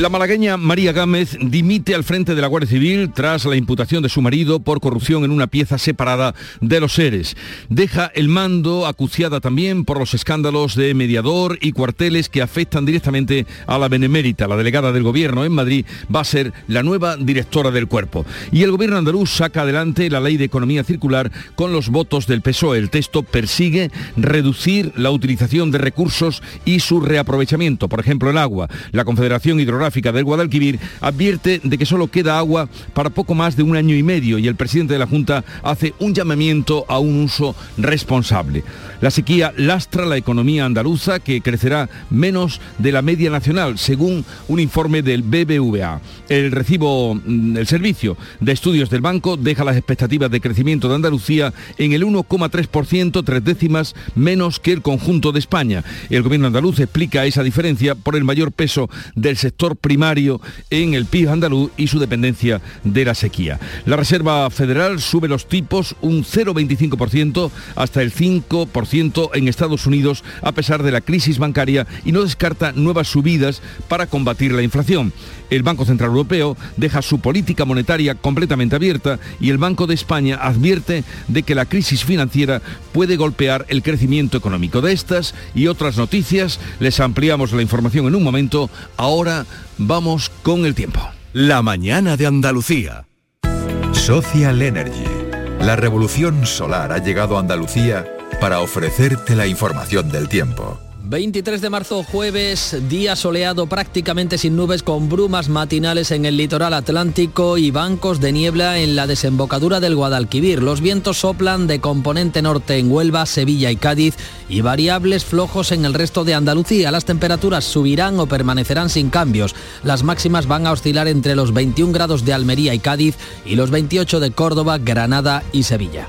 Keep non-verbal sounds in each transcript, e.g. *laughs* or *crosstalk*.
La malagueña María Gámez dimite al frente de la Guardia Civil tras la imputación de su marido por corrupción en una pieza separada de los seres. Deja el mando acuciada también por los escándalos de mediador y cuarteles que afectan directamente a la benemérita. La delegada del gobierno en Madrid va a ser la nueva directora del cuerpo. Y el gobierno andaluz saca adelante la ley de economía circular con los votos del PSOE. El texto persigue reducir la utilización de recursos y su reaprovechamiento. Por ejemplo, el agua. La Confederación Hidrográfica del Guadalquivir advierte de que solo queda agua para poco más de un año y medio y el presidente de la Junta hace un llamamiento a un uso responsable. La sequía lastra la economía andaluza que crecerá menos de la media nacional, según un informe del BBVA. El recibo, mm, el servicio de estudios del banco deja las expectativas de crecimiento de Andalucía en el 1,3%, tres décimas menos que el conjunto de España. El gobierno andaluz explica esa diferencia por el mayor peso del sector primario en el PIB andaluz y su dependencia de la sequía. La Reserva Federal sube los tipos un 0,25% hasta el 5% en Estados Unidos a pesar de la crisis bancaria y no descarta nuevas subidas para combatir la inflación. El Banco Central Europeo deja su política monetaria completamente abierta y el Banco de España advierte de que la crisis financiera puede golpear el crecimiento económico. De estas y otras noticias les ampliamos la información en un momento. Ahora vamos con el tiempo. La mañana de Andalucía. Social Energy. La revolución solar ha llegado a Andalucía para ofrecerte la información del tiempo. 23 de marzo, jueves, día soleado prácticamente sin nubes con brumas matinales en el litoral atlántico y bancos de niebla en la desembocadura del Guadalquivir. Los vientos soplan de componente norte en Huelva, Sevilla y Cádiz y variables flojos en el resto de Andalucía. Las temperaturas subirán o permanecerán sin cambios. Las máximas van a oscilar entre los 21 grados de Almería y Cádiz y los 28 de Córdoba, Granada y Sevilla.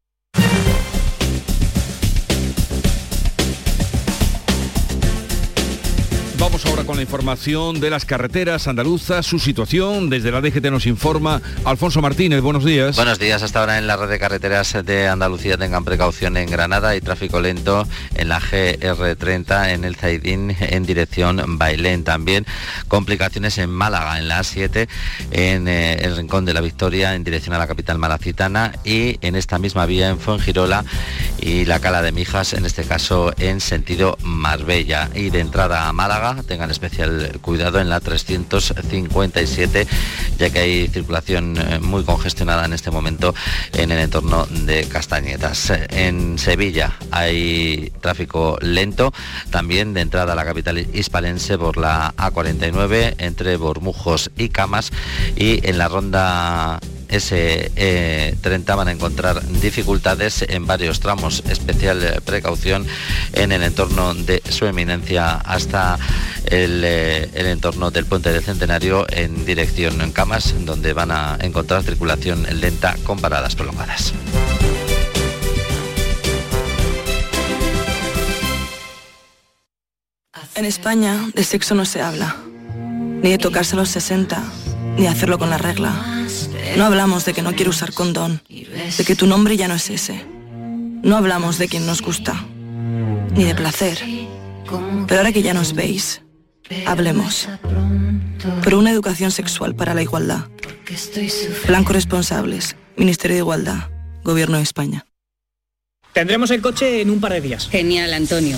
Vamos ahora con la información de las carreteras andaluzas, su situación. Desde la DGT nos informa Alfonso Martínez. Buenos días. Buenos días. Hasta ahora en la red de carreteras de Andalucía tengan precaución en Granada y tráfico lento en la GR30 en el Zaidín en dirección Bailén. También complicaciones en Málaga en la A7 en eh, el Rincón de la Victoria en dirección a la capital malacitana y en esta misma vía en Fuengirola y la Cala de Mijas, en este caso en sentido Marbella. Y de entrada a Málaga tengan especial cuidado en la 357, ya que hay circulación eh, muy congestionada en este momento en el entorno de Castañetas. En Sevilla hay tráfico lento, también de entrada a la capital hispalense por la A49 entre Bormujos y Camas y en la ronda ese 30 van a encontrar dificultades en varios tramos, especial precaución en el entorno de su eminencia hasta el, eh, entorno del puente del Centenario en dirección en Camas, donde van a encontrar circulación lenta con paradas prolongadas. En España de sexo no se habla, ni de tocarse a los 60, ni hacerlo con la regla no hablamos de que no quiero usar condón, de que tu nombre ya no es ese. No hablamos de quien nos gusta, ni de placer. Pero ahora que ya nos veis, hablemos. Por una educación sexual para la igualdad. Blanco Responsables, Ministerio de Igualdad, Gobierno de España. Tendremos el coche en un par de días. Genial, Antonio.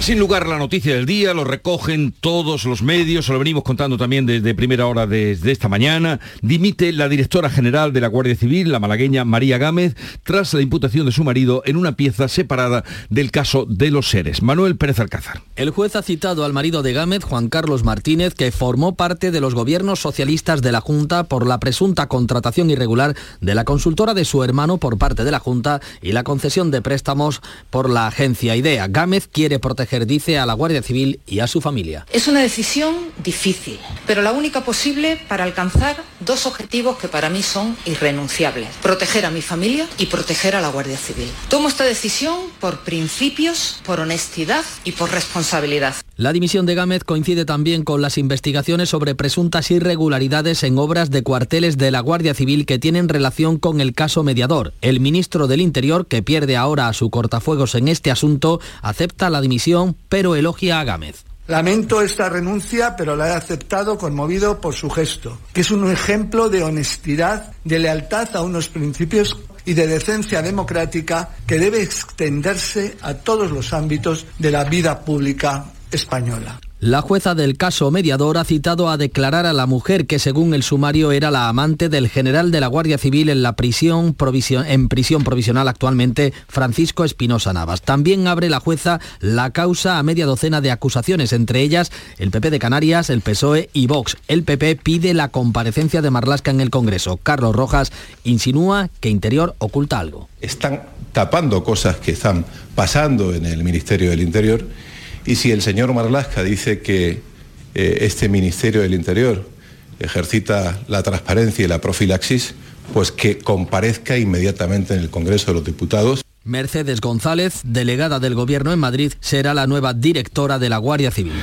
Sin lugar la noticia del día, lo recogen todos los medios, se lo venimos contando también desde primera hora desde esta mañana. Dimite la directora general de la Guardia Civil, la malagueña María Gámez, tras la imputación de su marido en una pieza separada del caso de los seres. Manuel Pérez Alcázar. El juez ha citado al marido de Gámez, Juan Carlos Martínez, que formó parte de los gobiernos socialistas de la Junta por la presunta contratación irregular de la consultora de su hermano por parte de la Junta y la concesión de préstamos por la agencia IDEA. Gámez quiere proteger dice a la Guardia Civil y a su familia. Es una decisión difícil, pero la única posible para alcanzar dos objetivos que para mí son irrenunciables. Proteger a mi familia y proteger a la Guardia Civil. Tomo esta decisión por principios, por honestidad y por responsabilidad. La dimisión de Gámez coincide también con las investigaciones sobre presuntas irregularidades en obras de cuarteles de la Guardia Civil que tienen relación con el caso mediador. El ministro del Interior, que pierde ahora a su cortafuegos en este asunto, acepta la dimisión, pero elogia a Gámez. Lamento esta renuncia, pero la he aceptado conmovido por su gesto, que es un ejemplo de honestidad, de lealtad a unos principios y de decencia democrática que debe extenderse a todos los ámbitos de la vida pública española. La jueza del caso mediador ha citado a declarar a la mujer que según el sumario era la amante del general de la Guardia Civil en la prisión, en prisión provisional actualmente, Francisco Espinosa Navas. También abre la jueza la causa a media docena de acusaciones, entre ellas el PP de Canarias, el PSOE y Vox. El PP pide la comparecencia de Marlasca en el Congreso. Carlos Rojas insinúa que Interior oculta algo. Están tapando cosas que están pasando en el Ministerio del Interior y si el señor Marlasca dice que eh, este Ministerio del Interior ejercita la transparencia y la profilaxis, pues que comparezca inmediatamente en el Congreso de los Diputados. Mercedes González, delegada del Gobierno en Madrid, será la nueva directora de la Guardia Civil.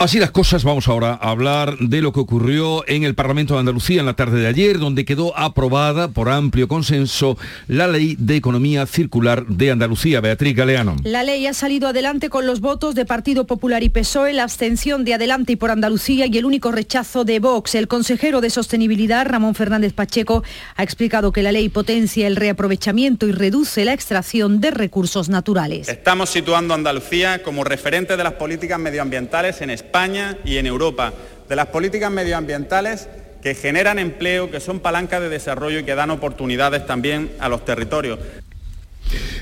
Así las cosas, vamos ahora a hablar de lo que ocurrió en el Parlamento de Andalucía en la tarde de ayer, donde quedó aprobada por amplio consenso la Ley de Economía Circular de Andalucía. Beatriz Galeano. La ley ha salido adelante con los votos de Partido Popular y PSOE, la abstención de Adelante y por Andalucía y el único rechazo de Vox. El consejero de Sostenibilidad, Ramón Fernández Pacheco, ha explicado que la ley potencia el reaprovechamiento y reduce la extracción de recursos naturales. Estamos situando a Andalucía como referente de las políticas medioambientales en España España y en Europa, de las políticas medioambientales que generan empleo, que son palancas de desarrollo y que dan oportunidades también a los territorios.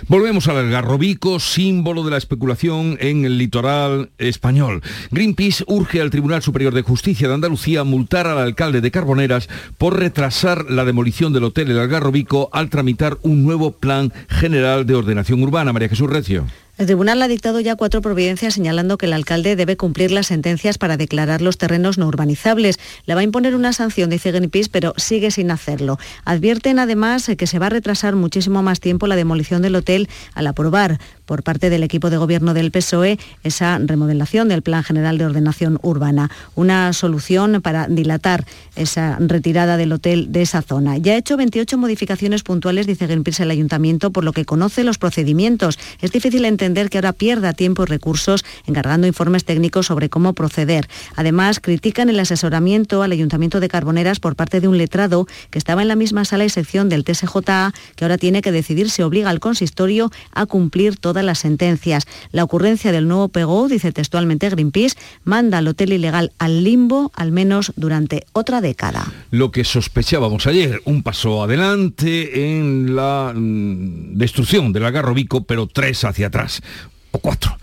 Volvemos al Algarrobico, símbolo de la especulación en el litoral español. Greenpeace urge al Tribunal Superior de Justicia de Andalucía multar al alcalde de Carboneras por retrasar la demolición del hotel El Algarrobico al tramitar un nuevo plan general de ordenación urbana. María Jesús Recio. El tribunal ha dictado ya cuatro providencias señalando que el alcalde debe cumplir las sentencias para declarar los terrenos no urbanizables. Le va a imponer una sanción, dice Greenpeace, pero sigue sin hacerlo. Advierten además que se va a retrasar muchísimo más tiempo la demolición del hotel al aprobar por parte del equipo de gobierno del PSOE esa remodelación del Plan General de Ordenación Urbana. Una solución para dilatar esa retirada del hotel de esa zona. Ya ha hecho 28 modificaciones puntuales, dice Greenpeace, el ayuntamiento, por lo que conoce los procedimientos. Es difícil entender que ahora pierda tiempo y recursos encargando informes técnicos sobre cómo proceder. Además, critican el asesoramiento al Ayuntamiento de Carboneras por parte de un letrado que estaba en la misma sala y sección del TSJA, que ahora tiene que decidir si obliga al consistorio a cumplir todas las sentencias. La ocurrencia del nuevo PEGO, dice textualmente Greenpeace, manda al hotel ilegal al limbo al menos durante otra década. Lo que sospechábamos ayer, un paso adelante en la mm, destrucción del agarrobico, pero tres hacia atrás o cuatro.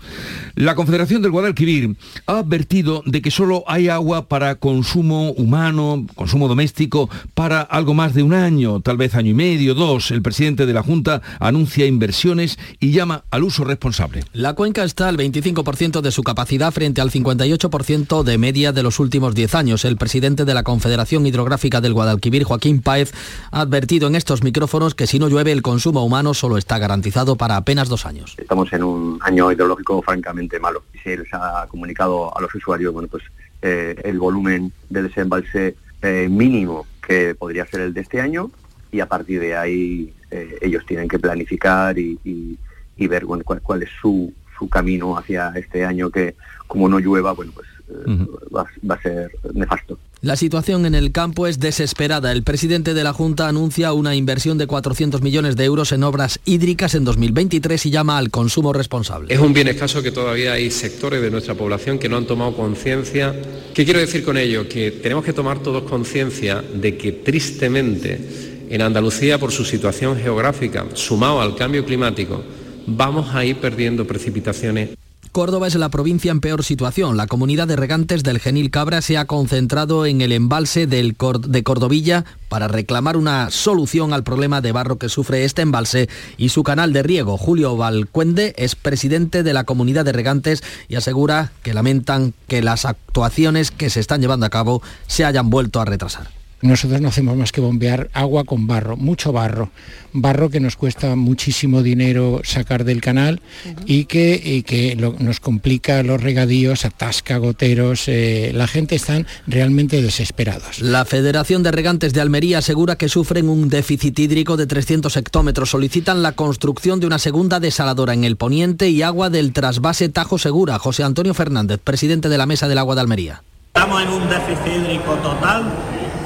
La Confederación del Guadalquivir ha advertido de que solo hay agua para consumo humano, consumo doméstico, para algo más de un año, tal vez año y medio, dos. El presidente de la Junta anuncia inversiones y llama al uso responsable. La cuenca está al 25% de su capacidad frente al 58% de media de los últimos 10 años. El presidente de la Confederación Hidrográfica del Guadalquivir, Joaquín Páez, ha advertido en estos micrófonos que si no llueve el consumo humano solo está garantizado para apenas dos años. Estamos en un año hidrológico francamente malo. Se les ha comunicado a los usuarios, bueno, pues eh, el volumen de desembalse eh, mínimo que podría ser el de este año y a partir de ahí eh, ellos tienen que planificar y, ver bueno, cuál, es su, su camino hacia este año que como no llueva, bueno, pues va, va, a ser nefasto. La situación en el campo es desesperada. El presidente de la Junta anuncia una inversión de 400 millones de euros en obras hídricas en 2023 y llama al consumo responsable. Es un bien escaso que todavía hay sectores de nuestra población que no han tomado conciencia. ¿Qué quiero decir con ello? Que tenemos que tomar todos conciencia de que tristemente en Andalucía, por su situación geográfica, sumado al cambio climático, vamos a ir perdiendo precipitaciones Córdoba es la provincia en peor situación. La comunidad de regantes del Genil Cabra se ha concentrado en el embalse de Cordovilla para reclamar una solución al problema de barro que sufre este embalse y su canal de riego. Julio Valcuende es presidente de la comunidad de regantes y asegura que lamentan que las actuaciones que se están llevando a cabo se hayan vuelto a retrasar. Nosotros no hacemos más que bombear agua con barro, mucho barro, barro que nos cuesta muchísimo dinero sacar del canal y que, que nos complica los regadíos, atasca goteros, eh, la gente están realmente desesperados. La Federación de Regantes de Almería asegura que sufren un déficit hídrico de 300 hectómetros. Solicitan la construcción de una segunda desaladora en el poniente y agua del trasvase Tajo Segura. José Antonio Fernández, presidente de la Mesa del Agua de Almería. Estamos en un déficit hídrico total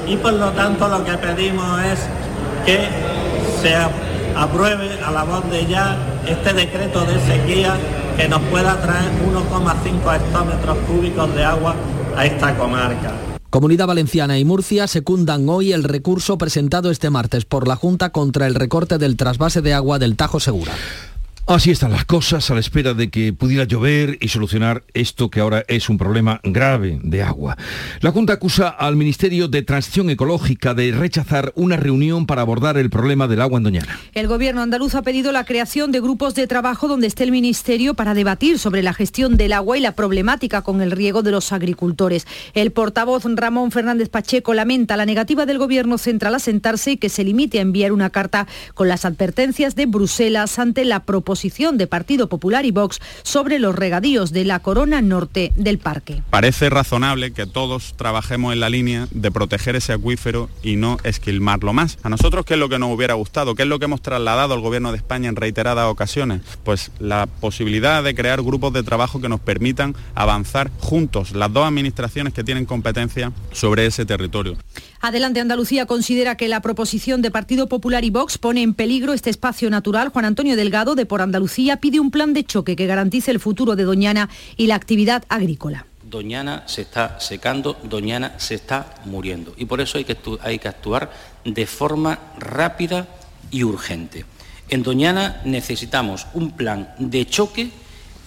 y por lo tanto lo que pedimos es que se apruebe a la voz de ya este decreto de sequía que nos pueda traer 1,5 hectómetros cúbicos de agua a esta comarca. Comunidad Valenciana y Murcia secundan hoy el recurso presentado este martes por la Junta contra el recorte del trasvase de agua del Tajo Segura. Así están las cosas a la espera de que pudiera llover y solucionar esto que ahora es un problema grave de agua. La Junta acusa al Ministerio de Transición Ecológica de rechazar una reunión para abordar el problema del agua en Doñana. El gobierno andaluz ha pedido la creación de grupos de trabajo donde esté el Ministerio para debatir sobre la gestión del agua y la problemática con el riego de los agricultores. El portavoz Ramón Fernández Pacheco lamenta la negativa del gobierno central a sentarse y que se limite a enviar una carta con las advertencias de Bruselas ante la proposición de Partido Popular y Vox sobre los regadíos de la corona norte del parque. Parece razonable que todos trabajemos en la línea de proteger ese acuífero y no esquilmarlo más. A nosotros, ¿qué es lo que nos hubiera gustado? ¿Qué es lo que hemos trasladado al Gobierno de España en reiteradas ocasiones? Pues la posibilidad de crear grupos de trabajo que nos permitan avanzar juntos, las dos administraciones que tienen competencia sobre ese territorio. Adelante Andalucía considera que la proposición de Partido Popular y Vox pone en peligro este espacio natural. Juan Antonio Delgado, de Por Andalucía, pide un plan de choque que garantice el futuro de Doñana y la actividad agrícola. Doñana se está secando, Doñana se está muriendo. Y por eso hay que, hay que actuar de forma rápida y urgente. En Doñana necesitamos un plan de choque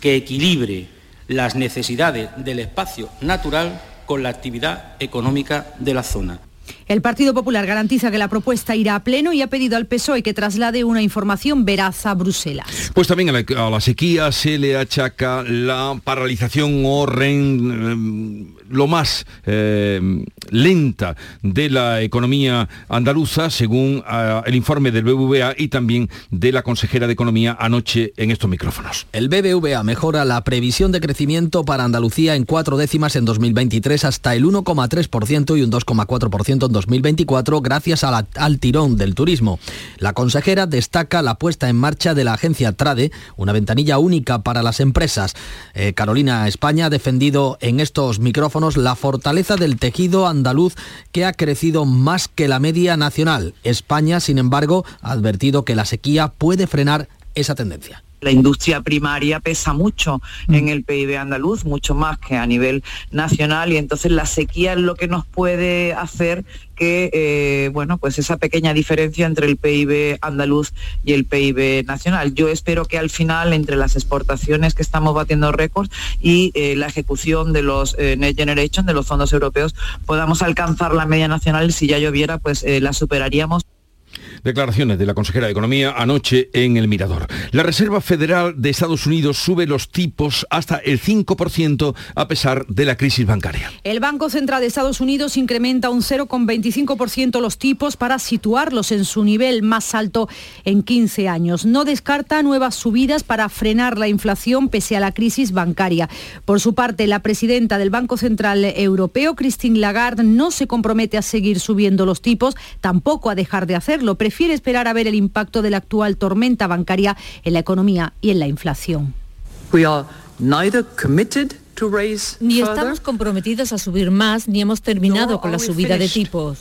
que equilibre las necesidades del espacio natural con la actividad económica de la zona. El Partido Popular garantiza que la propuesta irá a pleno y ha pedido al PSOE que traslade una información veraz a Bruselas. Pues también a la, sequía se le achaca la paralización o ren, eh, lo más eh, lenta de la economía andaluza, según eh, el informe del BBVA y también de la consejera de Economía anoche en estos micrófonos. El BBVA mejora la previsión de crecimiento para Andalucía en cuatro décimas en 2023 hasta el 1,3% y un 2,4% en 2024 gracias al tirón del turismo. La consejera destaca la puesta en marcha de la agencia Trade, una ventanilla única para las empresas. Eh, Carolina España ha defendido en estos micrófonos la fortaleza del tejido andaluz que ha crecido más que la media nacional. España, sin embargo, ha advertido que la sequía puede frenar esa tendencia. La industria primaria pesa mucho Mm. en el PIB andaluz, mucho más que a nivel nacional y entonces la sequía es lo que nos puede hacer que eh, bueno pues esa pequeña diferencia entre el PIB andaluz y el PIB nacional. Yo espero que al final entre las exportaciones que estamos batiendo récords y eh, la ejecución de los eh, Next Generation, de los fondos europeos, podamos alcanzar la media nacional. Si ya lloviera, pues eh, la superaríamos. Declaraciones de la consejera de Economía anoche en el Mirador. La Reserva Federal de Estados Unidos sube los tipos hasta el 5% a pesar de la crisis bancaria. El Banco Central de Estados Unidos incrementa un 0,25% los tipos para situarlos en su nivel más alto en 15 años. No descarta nuevas subidas para frenar la inflación pese a la crisis bancaria. Por su parte, la presidenta del Banco Central Europeo, Christine Lagarde, no se compromete a seguir subiendo los tipos, tampoco a dejar de hacerlo. Prefiere esperar a ver el impacto de la actual tormenta bancaria en la economía y en la inflación. Ni estamos comprometidos a subir más, ni hemos terminado con la subida de tipos.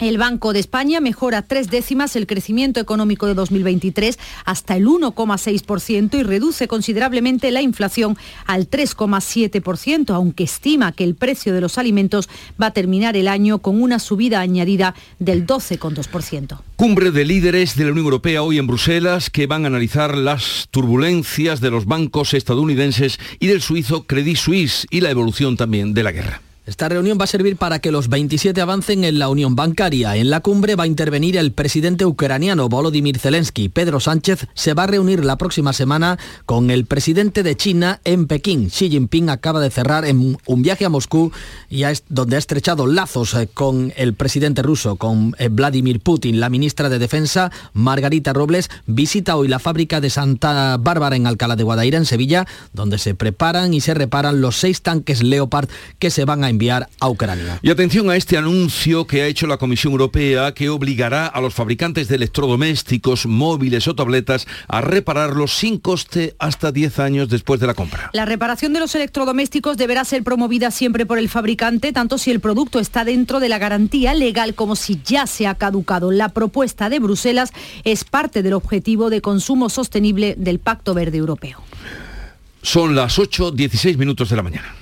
El Banco de España mejora tres décimas el crecimiento económico de 2023 hasta el 1,6% y reduce considerablemente la inflación al 3,7%, aunque estima que el precio de los alimentos va a terminar el año con una subida añadida del 12,2%. Cumbre de líderes de la Unión Europea hoy en Bruselas que van a analizar las turbulencias de los bancos estadounidenses y del suizo Credit Suisse y la evolución también de la guerra. Esta reunión va a servir para que los 27 avancen en la unión bancaria. En la cumbre va a intervenir el presidente ucraniano Volodymyr Zelensky. Pedro Sánchez se va a reunir la próxima semana con el presidente de China en Pekín. Xi Jinping acaba de cerrar en un viaje a Moscú y donde ha estrechado lazos eh, con el presidente ruso, con eh, Vladimir Putin. La ministra de Defensa, Margarita Robles, visita hoy la fábrica de Santa Bárbara en Alcalá de Guadaira, en Sevilla, donde se preparan y se reparan los seis tanques Leopard que se van a enviar a Ucrania. Y atención a este anuncio que ha hecho la Comisión Europea que obligará a los fabricantes de electrodomésticos, móviles o tabletas a repararlos sin coste hasta 10 años después de la compra. La reparación de los electrodomésticos deberá ser promovida siempre por el fabricante, tanto si el producto está dentro de la garantía legal como si ya se ha caducado. La propuesta de Bruselas es parte del objetivo de consumo sostenible del Pacto Verde Europeo. Son las 8.16 minutos de la mañana.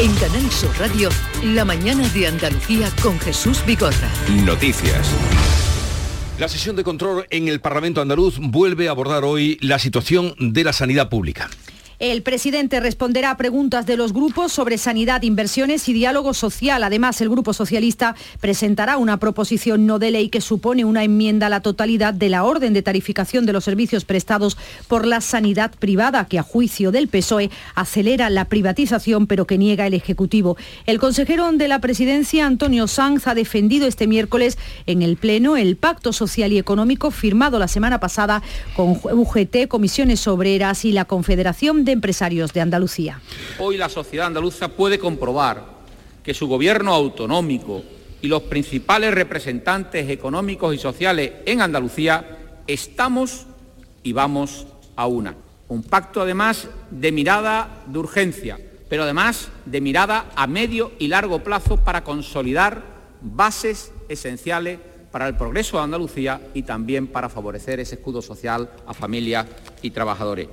En Canal Sur Radio, la mañana de Andalucía con Jesús Bigorra. Noticias. La sesión de control en el Parlamento andaluz vuelve a abordar hoy la situación de la sanidad pública. El presidente responderá a preguntas de los grupos sobre sanidad, inversiones y diálogo social. Además, el Grupo Socialista presentará una proposición no de ley que supone una enmienda a la totalidad de la orden de tarificación de los servicios prestados por la sanidad privada, que a juicio del PSOE acelera la privatización, pero que niega el Ejecutivo. El consejero de la presidencia, Antonio Sanz, ha defendido este miércoles en el Pleno el pacto social y económico firmado la semana pasada con UGT, Comisiones Obreras y la Confederación de Empresarios de Andalucía. Hoy la sociedad andaluza puede comprobar que su gobierno autonómico y los principales representantes económicos y sociales en Andalucía estamos y vamos a una. Un pacto además de mirada de urgencia, pero además de mirada a medio y largo plazo para consolidar bases esenciales para el progreso de Andalucía y también para favorecer ese escudo social a familias y trabajadores.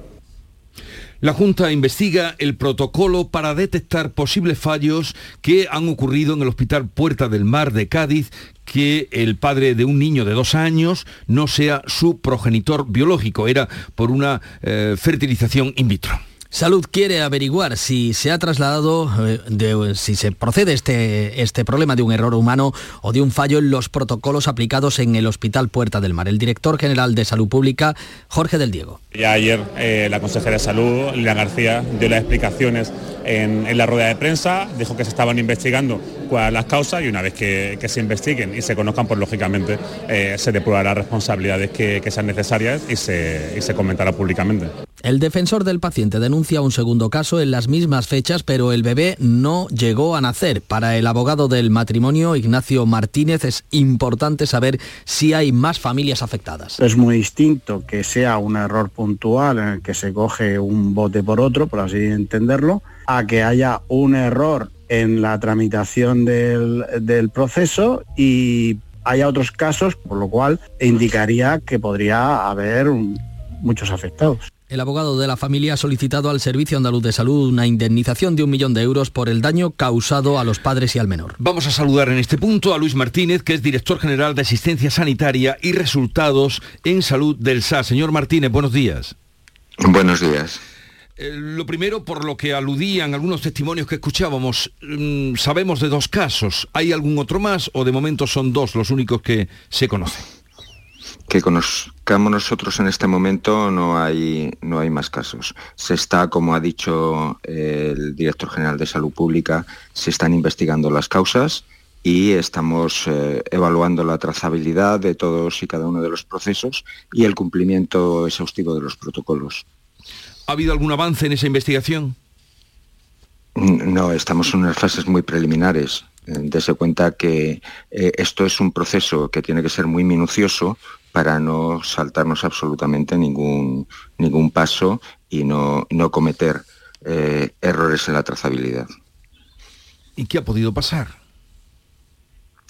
La Junta investiga el protocolo para detectar posibles fallos que han ocurrido en el Hospital Puerta del Mar de Cádiz, que el padre de un niño de dos años no sea su progenitor biológico, era por una eh, fertilización in vitro. Salud quiere averiguar si se ha trasladado, eh, si se procede este, este problema de un error humano o de un fallo en los protocolos aplicados en el Hospital Puerta del Mar. El director general de Salud Pública, Jorge del Diego. Ya ayer eh, la consejera de Salud, Liliana García, dio las explicaciones en, la rueda de prensa, dijo que se estaban investigando cuáles las causas y una vez que, se investiguen y se conozcan, pues lógicamente eh, se depurará responsabilidades que, sean necesarias y se, y se comentará públicamente. El defensor del paciente denuncia un segundo caso en las mismas fechas, pero el bebé no llegó a nacer. Para el abogado del matrimonio, Ignacio Martínez, es importante saber si hay más familias afectadas. Es muy distinto que sea un error puntual en el que se coge un bote por otro, por así entenderlo, a que haya un error en la tramitación del, proceso y haya otros casos, por lo cual indicaría que podría haber muchos afectados. El abogado de la familia ha solicitado al Servicio Andaluz de Salud una indemnización de un millón de euros por el daño causado a los padres y al menor. Vamos a saludar en este punto a Luis Martínez, que es director general de Asistencia Sanitaria y Resultados en Salud del SA. Señor Martínez, buenos días. Buenos días. Eh, lo primero, por lo que aludían algunos testimonios que escuchábamos, mm, sabemos de dos casos. ¿Hay algún otro más o de momento son dos los únicos que se conocen? que conozcamos nosotros en este momento no hay, no hay más casos. Se está, como ha dicho el director general de Salud Pública, se están investigando las causas y estamos eh, evaluando la trazabilidad de todos y cada uno de los procesos y el cumplimiento exhaustivo de los protocolos. ¿Ha habido algún avance en esa investigación? No, estamos en unas fases muy preliminares. Eh, dese cuenta que eh, esto es un proceso que tiene que ser muy minucioso para no saltarnos absolutamente ningún, ningún paso y no, no cometer eh, errores en la trazabilidad. ¿Y qué ha podido pasar?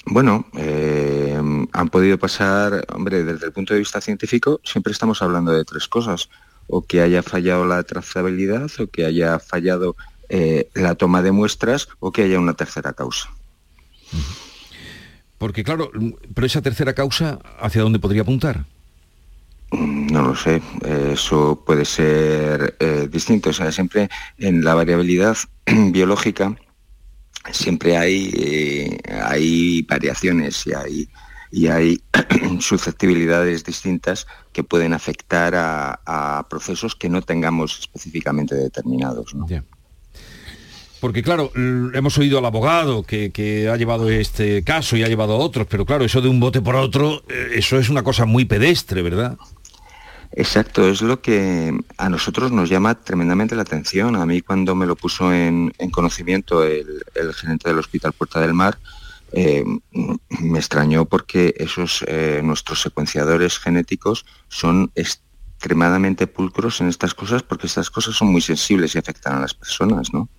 Bueno, eh, han podido pasar, hombre, desde el punto de vista científico siempre estamos hablando de tres cosas, o que haya fallado la trazabilidad, o que haya fallado eh, la toma de muestras, o que haya una tercera causa. Porque claro, pero esa tercera causa, ¿hacia dónde podría apuntar? No lo sé, eso puede ser eh, distinto. O sea, siempre en la variabilidad *clears throat* biológica siempre hay, eh, hay variaciones y hay, y hay *clears throat* susceptibilidades distintas que pueden afectar a, procesos que no tengamos específicamente determinados. Porque claro, hemos oído al abogado que, ha llevado este caso y ha llevado a otros, pero claro, eso de un bote por otro, eh, eso es una cosa muy pedestre, ¿verdad? Exacto, es lo que a nosotros nos llama tremendamente la atención. A mí cuando me lo puso en, conocimiento el, gerente del Hospital Puerta del Mar, eh, me extrañó porque esos eh, nuestros secuenciadores genéticos son extremadamente pulcros en estas cosas porque estas cosas son muy sensibles y afectan a las personas, ¿no?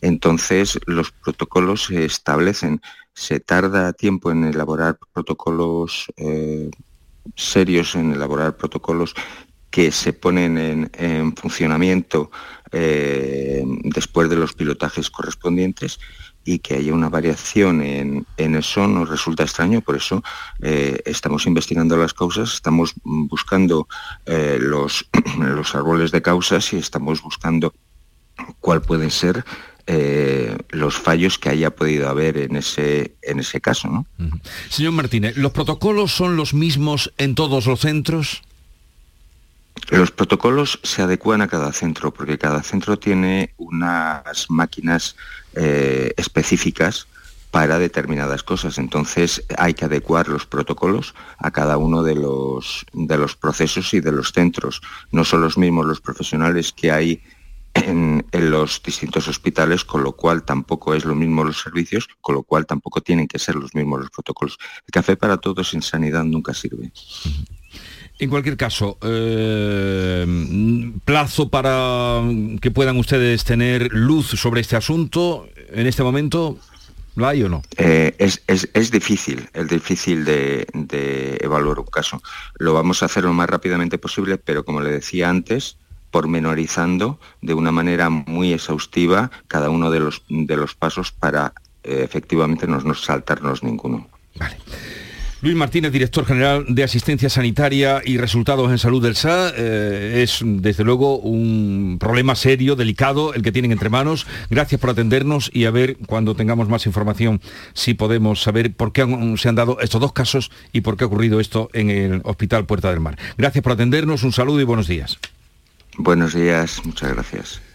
Entonces, los protocolos se establecen. Se tarda tiempo en elaborar protocolos eh, serios, en elaborar protocolos que se ponen en, funcionamiento eh, después de los pilotajes correspondientes y que haya una variación en, eso nos resulta extraño, por eso eh, estamos investigando las causas, estamos buscando los, *clears throat* los árboles de causas y estamos buscando cuál puede ser eh, los fallos que haya podido haber en ese, en ese caso. ¿no? Señor Martínez, ¿los protocolos son los mismos en todos los centros? Los protocolos se adecuan a cada centro porque cada centro tiene unas máquinas eh, específicas para determinadas cosas. Entonces hay que adecuar los protocolos a cada uno de los, de los procesos y de los centros. No son los mismos los profesionales que hay en, los distintos hospitales, con lo cual tampoco es lo mismo los servicios, con lo cual tampoco tienen que ser los mismos los protocolos. El café para todos en sanidad nunca sirve. En cualquier caso, eh, plazo para que puedan ustedes tener luz sobre este asunto en este momento. ¿Lo hay o no? Eh, es, difícil, es difícil de, de, evaluar un caso. Lo vamos a hacer lo más rápidamente posible, pero como le decía antes, pormenorizando de una manera muy exhaustiva cada uno de los, de los pasos para eh, efectivamente no, no saltarnos ninguno. Luis Martínez, director general de Asistencia Sanitaria y Resultados en Salud del SA. Eh, es desde luego un problema serio, delicado, el que tienen entre manos. Gracias por atendernos y a ver cuando tengamos más información si podemos saber por qué se han dado estos dos casos y por qué ha ocurrido esto en el Hospital Puerta del Mar. Gracias por atendernos, un saludo y buenos días. Buenos días, muchas gracias.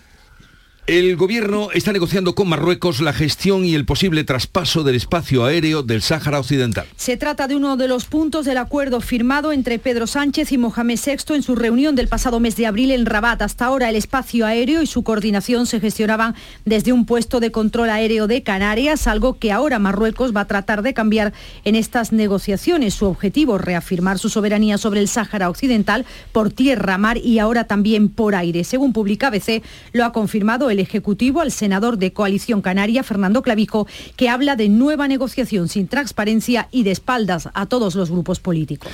El gobierno está negociando con Marruecos la gestión y el posible traspaso del espacio aéreo del Sáhara Occidental. Se trata de uno de los puntos del acuerdo firmado entre Pedro Sánchez y Mohamed VI en su reunión del pasado mes de abril en Rabat. Hasta ahora el espacio aéreo y su coordinación se gestionaban desde un puesto de control aéreo de Canarias, algo que ahora Marruecos va a tratar de cambiar en estas negociaciones. Su objetivo, reafirmar su soberanía sobre el Sáhara Occidental por tierra, mar y ahora también por aire. Según publica ABC, lo ha confirmado el Ejecutivo al senador de Coalición Canaria, Fernando Clavijo, que habla de nueva negociación sin transparencia y de espaldas a todos los grupos políticos.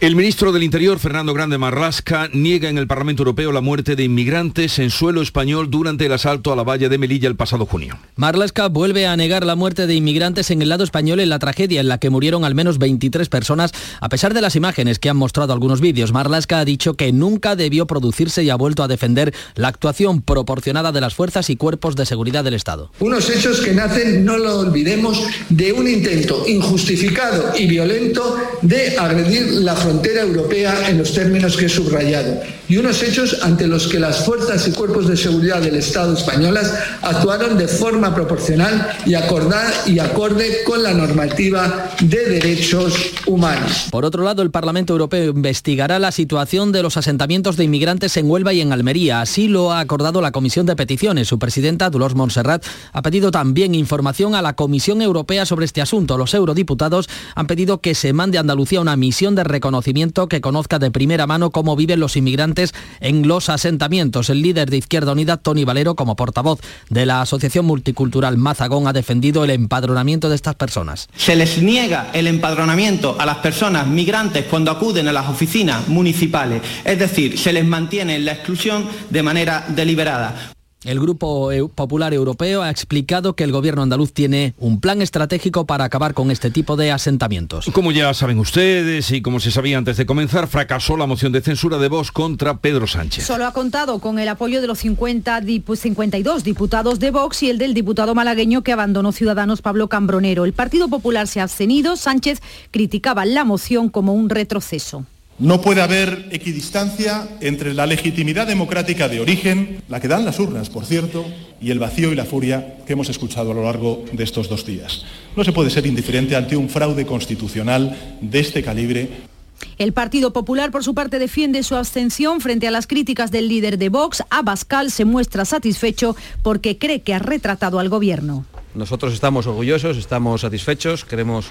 El ministro del Interior, Fernando Grande Marrasca, niega en el Parlamento Europeo la muerte de inmigrantes en suelo español durante el asalto a la valla de Melilla el pasado junio. Marlasca vuelve a negar la muerte de inmigrantes en el lado español en la tragedia en la que murieron al menos 23 personas, a pesar de las imágenes que han mostrado algunos vídeos. Marlasca ha dicho que nunca debió producirse y ha vuelto a defender la actuación proporcionada de las fuerzas y cuerpos de seguridad del Estado. Unos hechos que nacen, no lo olvidemos, de un intento injustificado y violento de agredir la frontera europea en los términos que he subrayado. Y unos hechos ante los que las fuerzas y cuerpos de seguridad del Estado españolas actuaron de forma proporcional y, acordada, y acorde con la normativa de derechos humanos. Por otro lado, el Parlamento Europeo investigará la situación de los asentamientos de inmigrantes en Huelva y en Almería. Así lo ha acordado la Comisión de Peticiones. Su presidenta, Dolores Montserrat, ha pedido también información a la Comisión Europea sobre este asunto. Los eurodiputados han pedido que se mande a Andalucía una misión de reconocimiento que conozca de primera mano cómo viven los inmigrantes en los asentamientos. El líder de Izquierda Unida, Tony Valero, como portavoz de la Asociación Multicultural Mazagón, ha defendido el empadronamiento de estas personas. Se les niega el empadronamiento a las personas migrantes cuando acuden a las oficinas municipales, es decir, se les mantiene en la exclusión de manera deliberada. El Grupo Popular Europeo ha explicado que el gobierno andaluz tiene un plan estratégico para acabar con este tipo de asentamientos. Como ya saben ustedes y como se sabía antes de comenzar, fracasó la moción de censura de Vox contra Pedro Sánchez. Solo ha contado con el apoyo de los 50 52 diputados de Vox y el del diputado malagueño que abandonó Ciudadanos Pablo Cambronero. El Partido Popular se ha abstenido. Sánchez criticaba la moción como un retroceso. No puede haber equidistancia entre la legitimidad democrática de origen, la que dan las urnas, por cierto, y el vacío y la furia que hemos escuchado a lo largo de estos dos días. No se puede ser indiferente ante un fraude constitucional de este calibre el Partido Popular, por su parte, defiende su abstención frente a las críticas del líder de Vox. Abascal se muestra satisfecho porque cree que ha retratado al gobierno. Nosotros estamos orgullosos, estamos satisfechos, creemos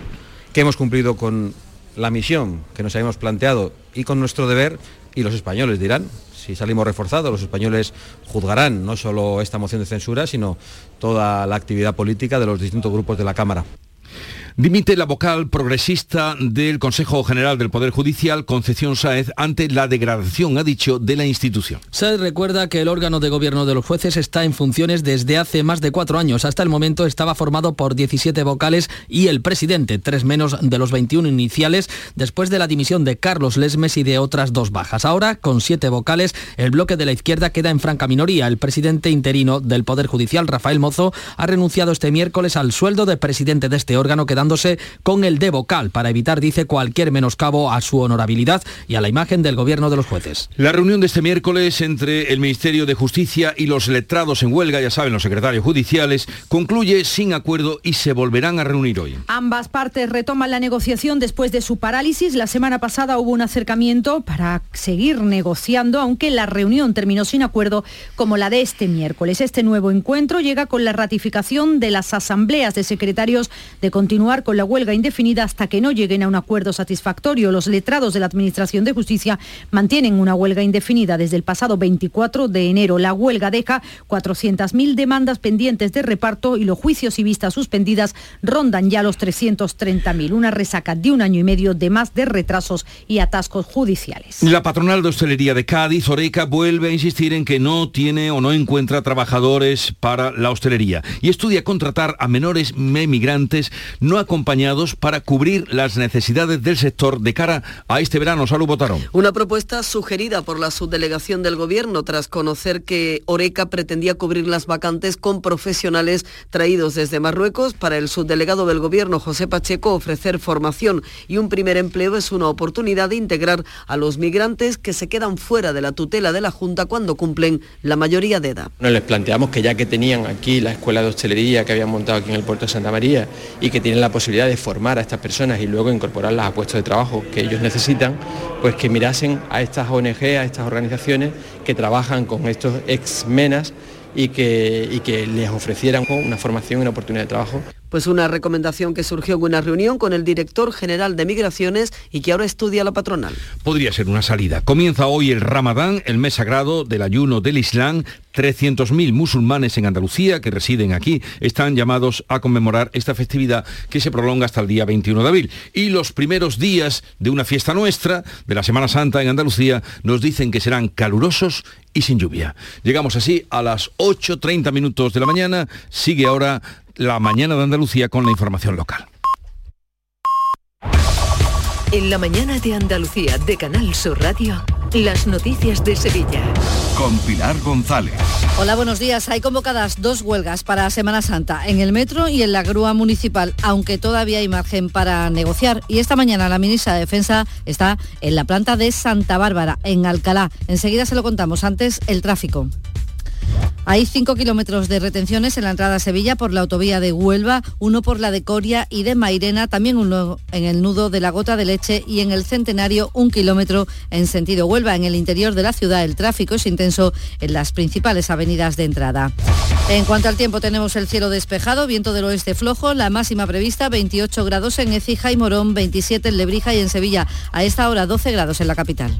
que hemos cumplido con la misión que nos habíamos planteado y con nuestro deber y los españoles dirán. Si salimos reforzados, los españoles juzgarán no solo esta moción de censura, sino toda la actividad política de los distintos grupos de la Cámara. Dimite la vocal progresista del Consejo General del Poder Judicial, Concepción Sáez, ante la degradación, ha dicho, de la institución. Sáez recuerda que el órgano de gobierno de los jueces está en funciones desde hace más de cuatro años. Hasta el momento estaba formado por 17 vocales y el presidente, tres menos de los 21 iniciales, después de la dimisión de Carlos Lesmes y de otras dos bajas. Ahora, con siete vocales, el bloque de la izquierda queda en franca minoría. El presidente interino del Poder Judicial, Rafael Mozo, ha renunciado este miércoles al sueldo de presidente de este órgano, quedando con el de vocal para evitar, dice, cualquier menoscabo a su honorabilidad y a la imagen del gobierno de los jueces. La reunión de este miércoles entre el Ministerio de Justicia y los letrados en huelga, ya saben, los secretarios judiciales, concluye sin acuerdo y se volverán a reunir hoy. Ambas partes retoman la negociación después de su parálisis. La semana pasada hubo un acercamiento para seguir negociando, aunque la reunión terminó sin acuerdo como la de este miércoles. Este nuevo encuentro llega con la ratificación de las asambleas de secretarios de continuar con la huelga indefinida hasta que no lleguen a un acuerdo satisfactorio. Los letrados de la Administración de Justicia mantienen una huelga indefinida desde el pasado 24 de enero. La huelga deja 400.000 demandas pendientes de reparto y los juicios y vistas suspendidas rondan ya los 330.000. Una resaca de un año y medio de más de retrasos y atascos judiciales. La patronal de hostelería de Cádiz, Oreca, vuelve a insistir en que no tiene o no encuentra trabajadores para la hostelería y estudia contratar a menores emigrantes no acompañados para cubrir las necesidades del sector de cara a este verano. Salud, Botarón. Una propuesta sugerida por la subdelegación del Gobierno tras conocer que Oreca pretendía cubrir las vacantes con profesionales traídos desde Marruecos. Para el subdelegado del Gobierno, José Pacheco, ofrecer formación y un primer empleo es una oportunidad de integrar a los migrantes que se quedan fuera de la tutela de la Junta cuando cumplen la mayoría de edad. les planteamos que ya que tenían aquí la escuela de hostelería que habían montado aquí en el puerto de Santa María y que tienen la posibilidad de formar a estas personas y luego incorporarlas a puestos de trabajo que ellos necesitan, pues que mirasen a estas ONG, a estas organizaciones que trabajan con estos ex-menas y que, y que les ofrecieran una formación y una oportunidad de trabajo. Pues una recomendación que surgió en una reunión con el director general de Migraciones y que ahora estudia la patronal. Podría ser una salida. Comienza hoy el Ramadán, el mes sagrado del ayuno del Islam. 300.000 musulmanes en Andalucía que residen aquí están llamados a conmemorar esta festividad que se prolonga hasta el día 21 de abril. Y los primeros días de una fiesta nuestra, de la Semana Santa en Andalucía, nos dicen que serán calurosos y sin lluvia. Llegamos así a las 8.30 minutos de la mañana. Sigue ahora la mañana de Andalucía con la información local. En la mañana de Andalucía de Canal Sur Radio, las noticias de Sevilla. Con Pilar González. Hola, buenos días. Hay convocadas dos huelgas para Semana Santa, en el metro y en la grúa municipal, aunque todavía hay margen para negociar. Y esta mañana la ministra de Defensa está en la planta de Santa Bárbara, en Alcalá. Enseguida se lo contamos. Antes, el tráfico. Hay 5 kilómetros de retenciones en la entrada a Sevilla por la autovía de Huelva, uno por la de Coria y de Mairena, también uno en el nudo de la Gota de Leche y en el Centenario un kilómetro en sentido Huelva. En el interior de la ciudad el tráfico es intenso en las principales avenidas de entrada. En cuanto al tiempo tenemos el cielo despejado, viento del oeste flojo, la máxima prevista 28 grados en Ecija y Morón, 27 en Lebrija y en Sevilla. A esta hora 12 grados en la capital.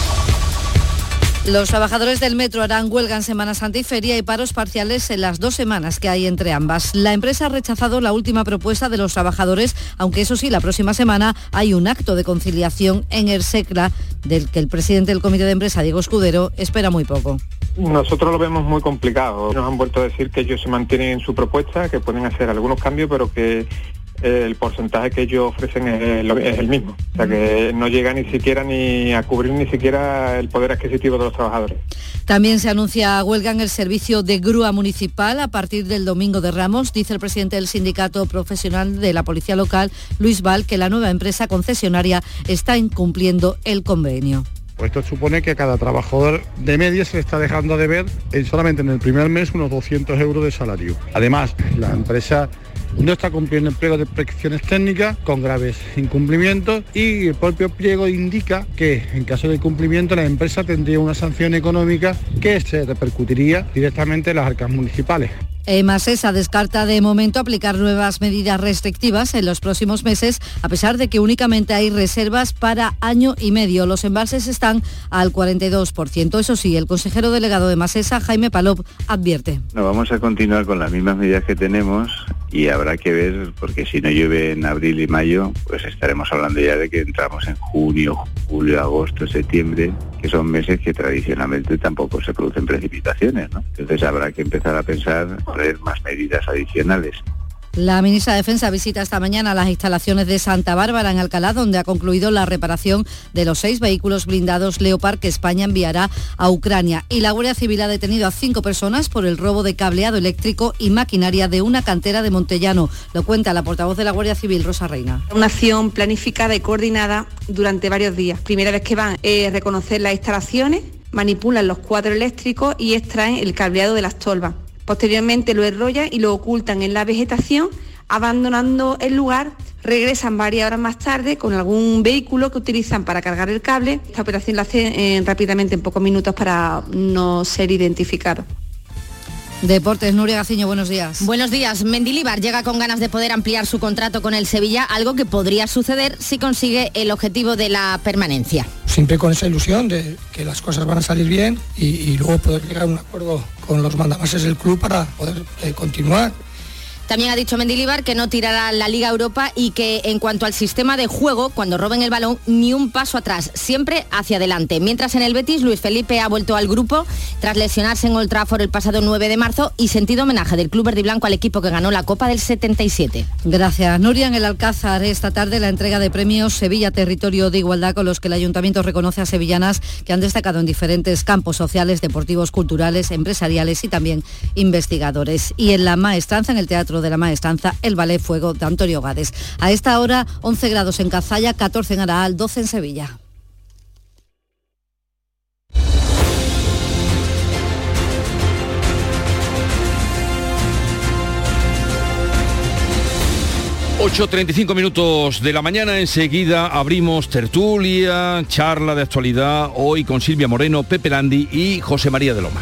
Los trabajadores del metro harán huelga en Semana Santa y Feria y paros parciales en las dos semanas que hay entre ambas. La empresa ha rechazado la última propuesta de los trabajadores, aunque eso sí, la próxima semana hay un acto de conciliación en el SECLA, del que el presidente del comité de empresa, Diego Escudero, espera muy poco. Nosotros lo vemos muy complicado. Nos han vuelto a decir que ellos se mantienen en su propuesta, que pueden hacer algunos cambios, pero que el porcentaje que ellos ofrecen es, el mismo. O sea que no llega ni siquiera ni a cubrir ni siquiera el poder adquisitivo de los trabajadores. También se anuncia huelga en el servicio de grúa municipal a partir del domingo de Ramos. Dice el presidente del sindicato profesional de la policía local, Luis Val, que la nueva empresa concesionaria está incumpliendo el convenio. Pues esto supone que a cada trabajador de media se le está dejando de ver solamente en el primer mes unos 200 euros de salario. Además, la empresa no está cumpliendo el pliego de prescripciones técnicas con graves incumplimientos y el propio pliego indica que en caso de incumplimiento la empresa tendría una sanción económica que se repercutiría directamente en las arcas municipales. Emasesa descarta de momento aplicar nuevas medidas restrictivas en los próximos meses, a pesar de que únicamente hay reservas para año y medio. Los embalses están al 42%. Eso sí, el consejero delegado de Masesa, Jaime Palop, advierte. No, vamos a continuar con las mismas medidas que tenemos y habrá que ver, porque si no llueve en abril y mayo, pues estaremos hablando ya de que entramos en junio, julio, agosto, septiembre, que son meses que tradicionalmente tampoco se producen precipitaciones, ¿no? Entonces habrá que empezar a pensar poner más medidas adicionales. La ministra de Defensa visita esta mañana las instalaciones de Santa Bárbara en Alcalá, donde ha concluido la reparación de los seis vehículos blindados Leopard que España enviará a Ucrania. Y la Guardia Civil ha detenido a cinco personas por el robo de cableado eléctrico y maquinaria de una cantera de Montellano. Lo cuenta la portavoz de la Guardia Civil, Rosa Reina. Una acción planificada y coordinada durante varios días. Primera vez que van a reconocer las instalaciones, manipulan los cuadros eléctricos y extraen el cableado de las tolvas. Posteriormente lo enrollan y lo ocultan en la vegetación, abandonando el lugar, regresan varias horas más tarde con algún vehículo que utilizan para cargar el cable. Esta operación la hacen eh, rápidamente en pocos minutos para no ser identificados. Deportes, Nuria Gaciño, buenos días. Buenos días. Mendilibar llega con ganas de poder ampliar su contrato con el Sevilla, algo que podría suceder si consigue el objetivo de la permanencia. Siempre con esa ilusión de que las cosas van a salir bien y, luego poder llegar a un acuerdo con los mandamases del club para poder eh, continuar. También ha dicho Mendilibar que no tirará la Liga Europa y que en cuanto al sistema de juego, cuando roben el balón, ni un paso atrás, siempre hacia adelante. Mientras en el Betis, Luis Felipe ha vuelto al grupo tras lesionarse en Old Trafford el pasado 9 de marzo y sentido homenaje del Club Verde Blanco al equipo que ganó la Copa del 77. Gracias. Nuria, en el Alcázar esta tarde la entrega de premios Sevilla Territorio de Igualdad con los que el Ayuntamiento reconoce a sevillanas que han destacado en diferentes campos sociales, deportivos, culturales, empresariales y también investigadores. Y en la maestranza en el Teatro de la Maestranza, el Ballet Fuego de Antonio Gades. A esta hora, 11 grados en Cazalla, 14 en Araal, 12 en Sevilla. ...8.35 minutos de la mañana... ...enseguida abrimos tertulia... ...charla de actualidad... ...hoy con Silvia Moreno, Pepe Landi y José María de Loma.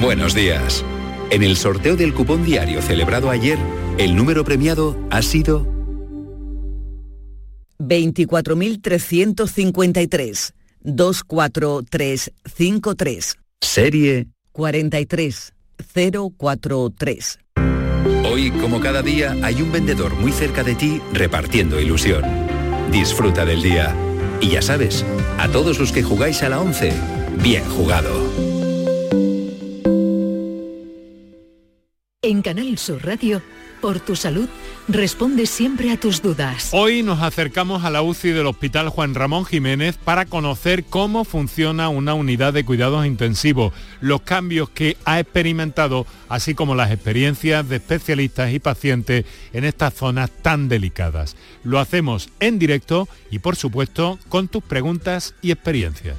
Buenos días. En el sorteo del cupón diario celebrado ayer, el número premiado ha sido 24.353 24353. Serie 43043. Hoy, como cada día, hay un vendedor muy cerca de ti repartiendo ilusión. Disfruta del día. Y ya sabes, a todos los que jugáis a la 11, bien jugado. En Canal Sur Radio, por tu salud, responde siempre a tus dudas. Hoy nos acercamos a la UCI del Hospital Juan Ramón Jiménez para conocer cómo funciona una unidad de cuidados intensivos, los cambios que ha experimentado, así como las experiencias de especialistas y pacientes en estas zonas tan delicadas. Lo hacemos en directo y, por supuesto, con tus preguntas y experiencias.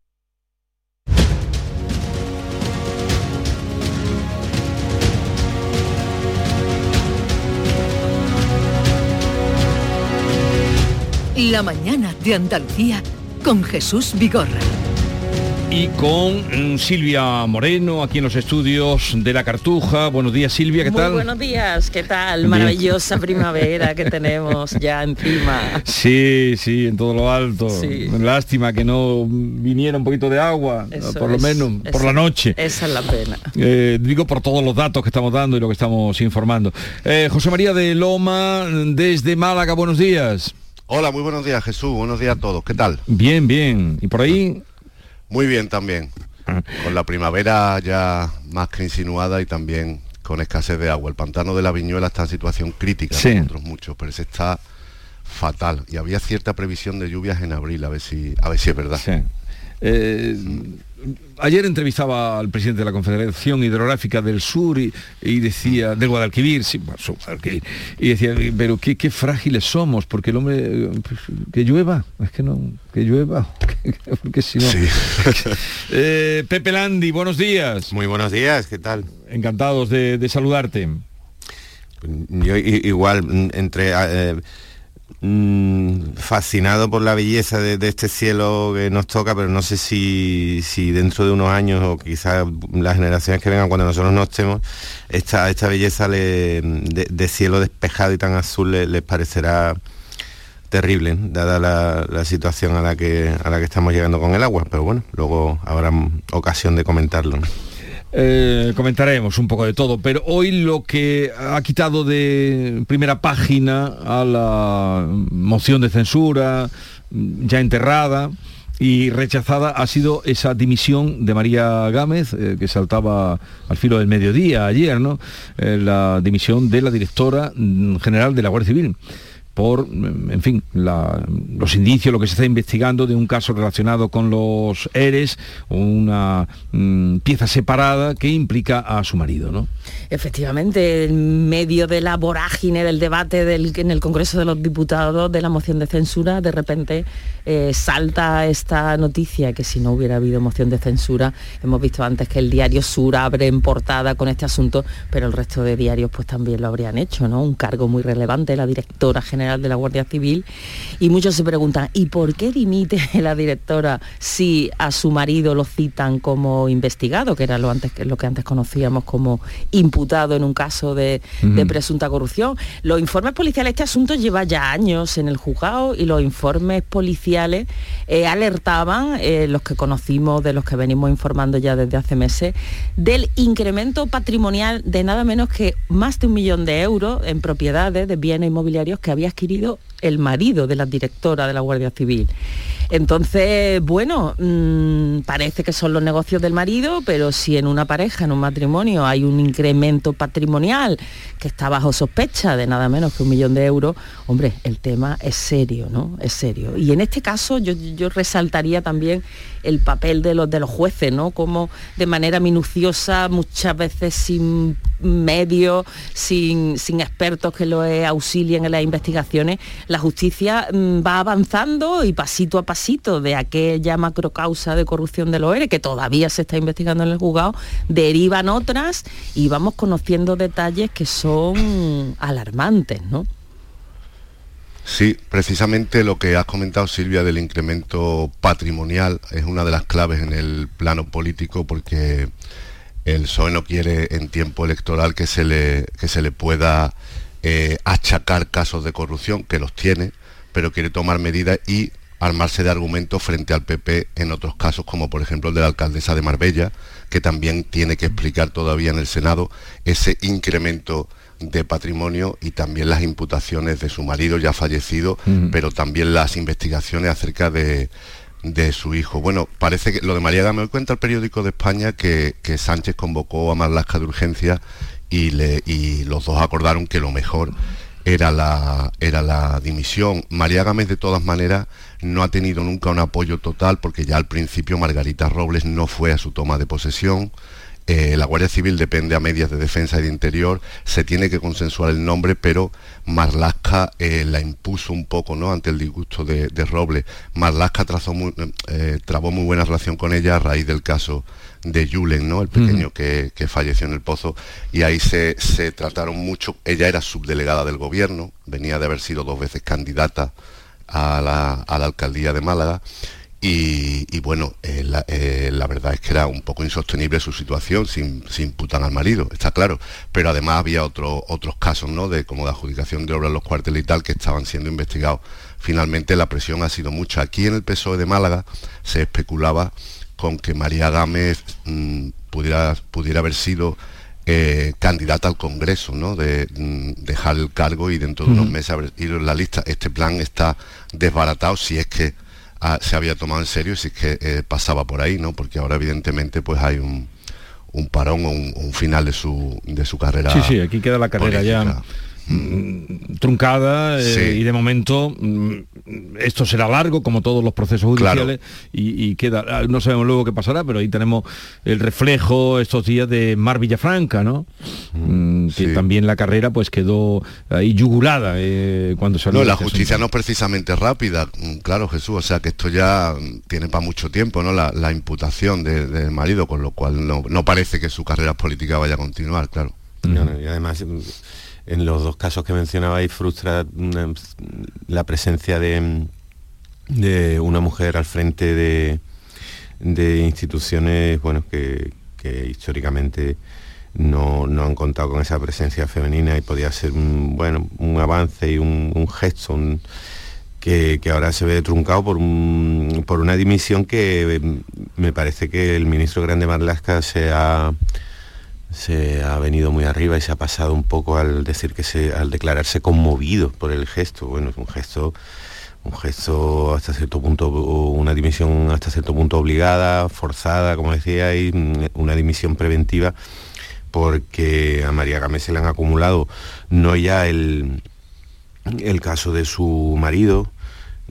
La mañana de Andalucía con Jesús Vigorra. Y con mm, Silvia Moreno, aquí en los estudios de La Cartuja. Buenos días, Silvia, ¿qué Muy tal? buenos días, ¿qué tal? Maravillosa primavera que tenemos ya encima. Sí, sí, en todo lo alto. Lástima que no viniera un poquito de agua, Eso por lo es, menos, por la noche. Esa es la pena. Eh, digo por todos los datos que estamos dando y lo que estamos informando. Eh, José María de Loma, desde Málaga, buenos días. Hola, muy buenos días Jesús, buenos días a todos, ¿qué tal? Bien, bien. ¿Y por ahí? Muy bien también, con la primavera ya más que insinuada y también con escasez de agua. El pantano de la Viñuela está en situación crítica, Sí. otros muchos, pero ese está fatal. Y había cierta previsión de lluvias en abril, a ver si, a ver si es verdad. Eh, ayer entrevistaba al presidente de la Confederación Hidrográfica del Sur y, y decía, del Guadalquivir, sí, Guadalquivir, y decía, pero qué, qué frágiles somos, porque el hombre, pues, que llueva, es que no, que llueva, *laughs* porque si no... *laughs* Eh, Pepe Landi, buenos días. Muy buenos días, ¿qué tal? Encantados de, de saludarte. Yo igual, entre eh, mm, fascinado por la belleza de, este cielo que nos toca, pero no sé si, si dentro de unos años o quizás las generaciones que vengan cuando nosotros no estemos, esta, esta belleza le- de, cielo despejado y tan azul le- les parecerá terrible, dada la, situación a la que a la que estamos llegando con el agua. Pero bueno, luego habrá ocasión de comentarlo. Eh, comentaremos un poco de todo, pero hoy lo que ha quitado de primera página a la moción de censura mm, ya enterrada y rechazada ha sido esa dimisión de María Gámez, eh, que saltaba al filo del mediodía ayer, ¿no? Eh, la dimisión de la directora mm, general de la Guardia Civil por, en fin, los indicios, lo que se está investigando de un caso relacionado con los ERES, una mm, pieza separada que implica a su marido, ¿no? Efectivamente, en medio de la vorágine del debate del- en el Congreso de los Diputados de la moción de censura, de repente eh, salta esta noticia que si no hubiera habido moción de censura, hemos visto antes que el diario Sur abre en portada con este asunto, pero el resto de diarios pues también lo habrían hecho, ¿no? Un cargo muy relevante, la directora general de la Guardia Civil, y muchos se preguntan, ¿y por qué dimite *laughs* la directora si a su marido lo citan como investigado, que era lo, antes, lo que antes conocíamos como imputado en un caso de, de presunta corrupción? Los informes policiales, este asunto lleva ya años en el juzgado y los informes policiales eh, alertaban, eh, los que conocimos, de los que venimos informando ya desde hace meses, del incremento patrimonial de nada menos que más de un millón de euros en propiedades de bienes inmobiliarios que había adquirido el marido de la directora de la Guardia Civil. Entonces, bueno, mm, parece que son los negocios del marido, pero si en una pareja, en un matrimonio, hay un incremento patrimonial que está bajo sospecha de nada menos que un millón de euros, hombre, el tema es serio, ¿no? Es serio. Y en este caso yo, yo resaltaría también el papel de los, de los jueces, ¿no? Como de manera minuciosa, muchas veces sin medios, sin, sin expertos que lo auxilien en las investigaciones, la justicia mm, va avanzando y pasito a pasito de aquella macrocausa de corrupción de los ERE, que todavía se está investigando en el juzgado, derivan otras y vamos conociendo detalles que son alarmantes, ¿no? Sí, precisamente lo que has comentado Silvia del incremento patrimonial es una de las claves en el plano político porque el PSOE no quiere en tiempo electoral que se le, que se le pueda eh, achacar casos de corrupción, que los tiene, pero quiere tomar medidas y armarse de argumentos frente al PP en otros casos, como por ejemplo el de la alcaldesa de Marbella, que también tiene que explicar todavía en el Senado ese incremento de patrimonio y también las imputaciones de su marido ya fallecido, pero también las investigaciones acerca de, de su hijo. Bueno, parece que lo de María Gámez, hoy cuenta el periódico de España que, que Sánchez convocó a Marlaska de urgencia y, le, y los dos acordaron que lo mejor era la, era la dimisión. María Gámez, de todas maneras, no ha tenido nunca un apoyo total porque ya al principio Margarita Robles no fue a su toma de posesión. Eh, la Guardia Civil depende a medias de defensa y de interior, se tiene que consensuar el nombre, pero Marlaska eh, la impuso un poco ¿no? ante el disgusto de, de Robles. Marlaska trazó muy, eh, trabó muy buena relación con ella a raíz del caso de Julen, ¿no? el pequeño Ujú. que, que falleció en el pozo, y ahí se, se trataron mucho. Ella era subdelegada del gobierno, venía de haber sido dos veces candidata a la, a la alcaldía de Málaga. Y, y bueno, eh, la, eh, la verdad es que era un poco insostenible su situación, sin, sin imputan al marido, está claro. Pero además había otro- otros casos, ¿no? De como de adjudicación de obras en los cuarteles y tal, que estaban siendo investigados. Finalmente la presión ha sido mucha. Aquí en el PSOE de Málaga se especulaba con que María Gámez mm, pudiera, pudiera haber sido eh, candidata al Congreso, ¿no? De mm, dejar el cargo y dentro de unos meses haber ido en la lista. Este plan está desbaratado si es que se había tomado en serio, si es que eh, pasaba por ahí, ¿no? Porque ahora evidentemente pues hay un, un parón o un, final de su, de su carrera. Sí, sí, aquí queda la carrera ya Mm, truncada eh, y de momento mm, esto será largo como todos los procesos judiciales y, queda ah, no sabemos luego qué pasará pero ahí tenemos el reflejo estos días de Mar Villafranca no mm, que también la carrera pues quedó ahí yugulada eh, cuando salió no la este justicia no es precisamente rápida claro Jesús o sea que esto ya tiene para mucho tiempo no la, imputación del marido con lo cual no, parece que su carrera política vaya a continuar claro. Y además en los dos casos que mencionabais frustra mm, la presencia de, de, una mujer al frente de, instituciones bueno, que, históricamente no, han contado con esa presencia femenina y podía ser un, bueno, un avance y un, gesto que, ahora se ve truncado por, por una dimisión que mm, me parece que el ministro Grande Marlasca se ha se ha venido muy arriba y se ha pasado un poco al decir que se, al declararse conmovido por el gesto. Bueno, es un gesto, un gesto hasta cierto punto, una dimisión hasta cierto punto obligada, forzada, como decía, y una dimisión preventiva, porque a María Gámez se le han acumulado no ya el, el caso de su marido,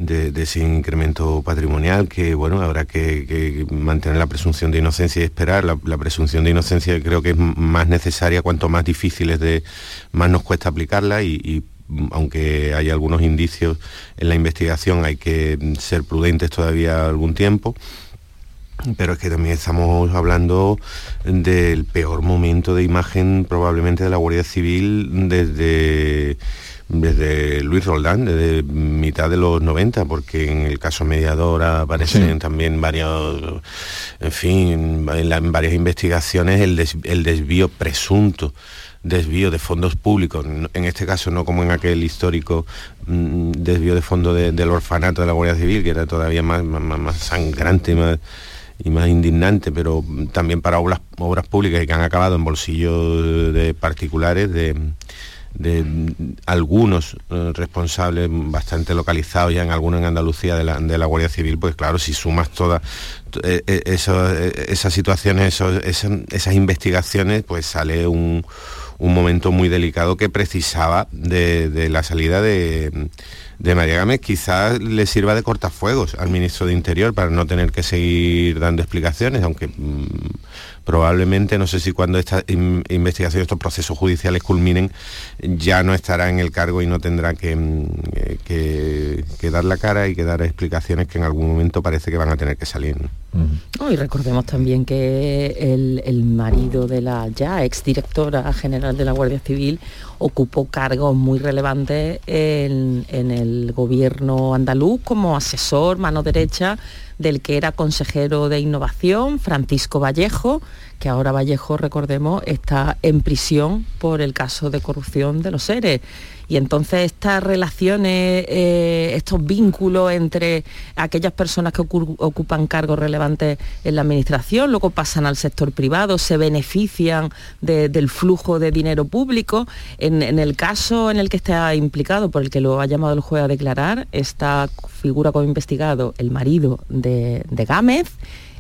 de, ese incremento patrimonial que bueno habrá que, mantener la presunción de inocencia y esperar. La, presunción de inocencia creo que es más necesaria cuanto más difícil es de más nos cuesta aplicarla y, aunque hay algunos indicios en la investigación hay que ser prudentes todavía algún tiempo. Pero es que también estamos hablando del peor momento de imagen probablemente de la Guardia Civil desde desde Luis Roldán, desde mitad de los 90, porque en el caso mediador aparecen también varios, en fin, en, varias investigaciones el, desvío presunto desvío de fondos públicos, en este caso no como en aquel histórico mm, desvío de fondos del orfanato de la Guardia Civil, que era todavía más, más, sangrante y más indignante, pero también para obras, obras públicas que han acabado en bolsillos de particulares de, de algunos eh, responsables bastante localizados ya en algunos en Andalucía de la, Guardia Civil, pues claro, si sumas todas eh, eh, esas situaciones, esas, investigaciones, pues sale un, momento muy delicado que precisaba de, la salida de, de María Gámez. Quizás le sirva de cortafuegos al ministro de Interior para no tener que seguir dando explicaciones, aunque... Mm, probablemente, no sé si cuando esta investigación, estos procesos judiciales culminen, ya no estará en el cargo y no tendrá que, mm, eh, dar la cara y que dar explicaciones que en algún momento parece que van a tener que salir. y recordemos también que el, marido de la ya exdirectora general de la Guardia Civil ocupó cargos muy relevantes en, en el gobierno andaluz como asesor, mano derecha del que era consejero de innovación, Francisco Vallejo, que ahora Vallejo, recordemos, está en prisión por el caso de corrupción de los seres. Y entonces estas relaciones, eh, estos vínculos entre aquellas personas que ocupan cargos relevantes en la administración, luego pasan al sector privado, se benefician del flujo de dinero público. En, el caso en el que está implicado, por el que lo ha llamado el juez a declarar, esta figura como investigado el marido de, de Gámez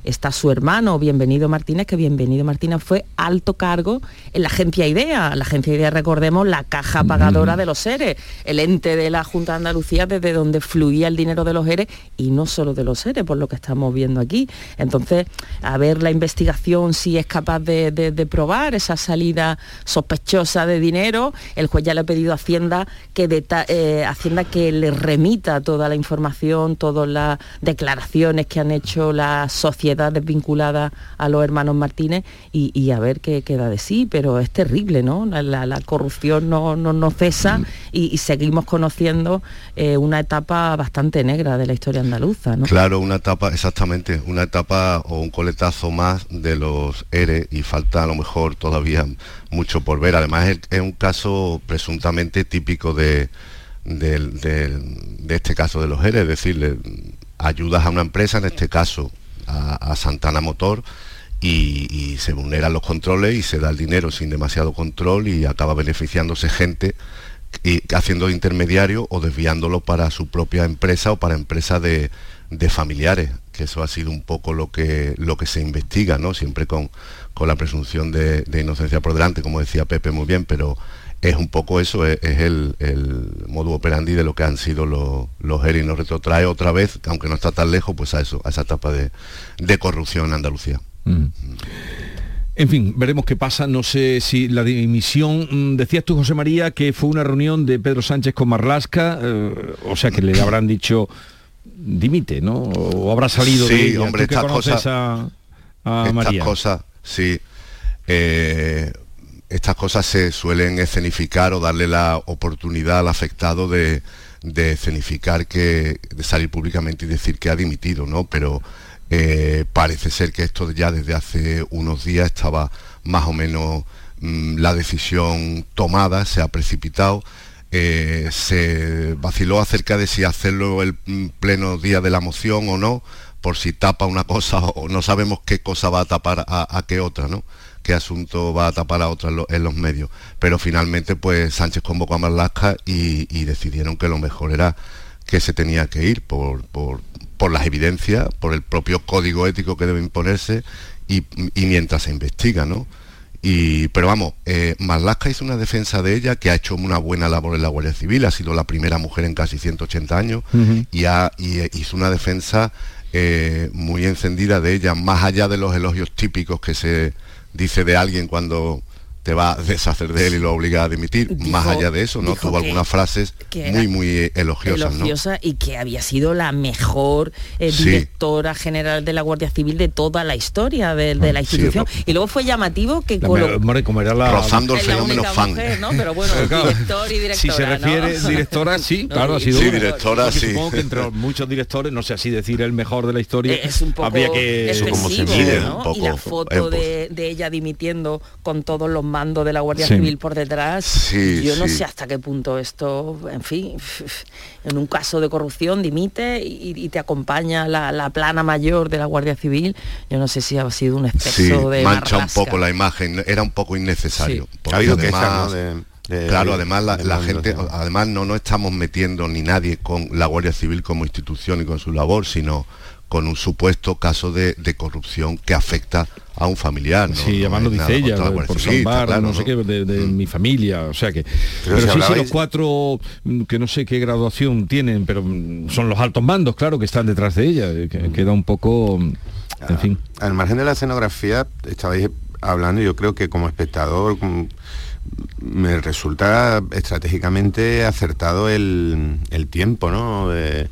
está su hermano Bienvenido Martínez, que Bienvenido Martínez fue alto cargo en la agencia IDEA. La agencia IDEA, recordemos, la caja pagadora de los seres, el ente de la Junta de Andalucía desde donde fluía el dinero de los seres y no solo de los seres, por lo que estamos viendo aquí. Entonces, a ver la investigación si es capaz de, probar esa salida sospechosa de dinero. El juez ya le ha pedido a Hacienda que, eh, Hacienda que le remita toda la información, todas las declaraciones que han hecho la sociedad desvinculada a los hermanos Martínez y, a ver qué queda de sí, pero es terrible, ¿no? La, corrupción no, no, cesa mm. y, seguimos conociendo eh, una etapa bastante negra de la historia andaluza, ¿no? Claro, una etapa, exactamente, una etapa o un coletazo más de los ERE y falta a lo mejor todavía mucho por ver. Además es, un caso presuntamente típico de, de, este caso de los ERE, es decir, ayudas a una empresa, en este caso a, Santana Motor y, se vulneran los controles y se da el dinero sin demasiado control y acaba beneficiándose gente y haciendo intermediario o desviándolo para su propia empresa o para empresas de, familiares, que eso ha sido un poco lo que, lo que se investiga, ¿no? Siempre con, con la presunción de, de inocencia por delante, como decía Pepe muy bien, pero es un poco eso, es, es el, el modo operandi de lo que han sido los, los ERI. Nos retrotrae otra vez, aunque no está tan lejos, pues a eso, a esa etapa de, de corrupción en Andalucía. Mm. En fin, veremos qué pasa. No sé si la dimisión, mm, decías tú, José María, que fue una reunión de Pedro Sánchez con Marlasca, eh, o sea que le *coughs* habrán dicho dimite, ¿no? O habrá salido sí, de hombre, ¿Tú que estas cosas- a, a estas cosas, sí. eh, estas cosas se suelen escenificar o darle la oportunidad al afectado de, de escenificar que, de salir públicamente y decir que ha dimitido, ¿no? Pero eh, parece ser que esto ya desde hace unos días estaba más o menos mm, la decisión tomada, se ha precipitado. eh, se vaciló acerca de si hacerlo el mm, pleno día de la moción o no, por si tapa una cosa o no sabemos qué cosa va a tapar a, a qué otra, ¿no? Qué asunto va a tapar a otra en, lo- en los medios. Pero finalmente pues Sánchez convocó a Marlaska y, y decidieron que lo mejor era que se tenía que ir por, por, por las evidencias, por el propio código ético que debe imponerse y, y mientras se investiga, ¿no? Y, pero vamos, eh, Marlaska hizo una defensa de ella que ha hecho una buena labor en la Guardia Civil, ha sido la primera mujer en casi 180 años y, ha- y, eh, hizo una defensa eh, muy encendida de ella, más allá de los elogios típicos que se dice de alguien cuando te va a deshacer de él y lo obliga a dimitir, Dijo- más allá de eso, ¿no? Tuvo que- algunas frases que muy, muy eh, elogiosas, y que había sido la mejor eh, Sí. directora general de la Guardia Civil de toda la historia de, de la institución. y luego fue llamativo que La colo- como era la... Rozando el fenómeno fan. mujer, ¿no? Pero bueno, Pero claro, director y directora, Si se refiere ¿no? directora, sí, *laughs* No, claro, ha sido Sí, directora, sí. Supongo que entre los muchos directores, no sé así decir el mejor de la historia, es un poco habría que... Eso como se excesivo, mide, ¿no? un poco, y la eh, foto pues. de, de ella dimitiendo con todos los mandos de la Guardia Sí. Civil por detrás Sí, yo no sé hasta qué punto esto en fin en un caso de corrupción dimite y, y te acompaña la, la plana mayor de la Guardia Civil yo no sé si ha sido un exceso Sí, de mancha un poco la imagen, era un poco innecesario. Ha habido además- quejas, ¿no? de- de- claro, además la, la gente, además no no estamos metiendo ni nadie con la Guardia Civil como institución y con su labor, sino con un supuesto caso de, de corrupción que afecta a un familiar. ¿no? Sí, es nada dice ella, por está salvar, claro, no sé qué, de, de mi familia, o sea que... Pero, si sí, sí, los cuatro, mm, que no sé qué graduación tienen, pero mm, son los altos mandos, claro, que están detrás de ella, eh, que queda un poco... mm, En fin. Al margen de la escenografía, estabais hablando, yo creo que como espectador mm, me resulta estratégicamente acertado el, el tiempo, ¿no? De-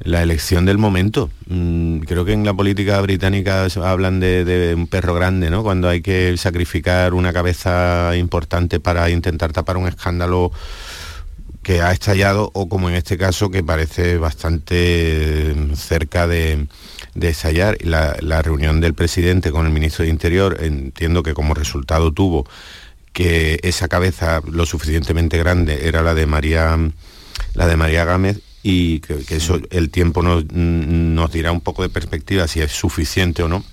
la elección del momento. Mm, creo que en la política británica hablan de, de un perro grande, ¿no? Cuando hay que sacrificar una cabeza importante para intentar tapar un escándalo que ha estallado o como en este caso que parece bastante mm, cerca de, estallar. La, la reunión del presidente con el ministro de Interior entiendo que como resultado tuvo que esa cabeza lo suficientemente grande era la de María la de María Gámez y que, que eso el tiempo nos, nos dirá un poco de perspectiva si es suficiente o no.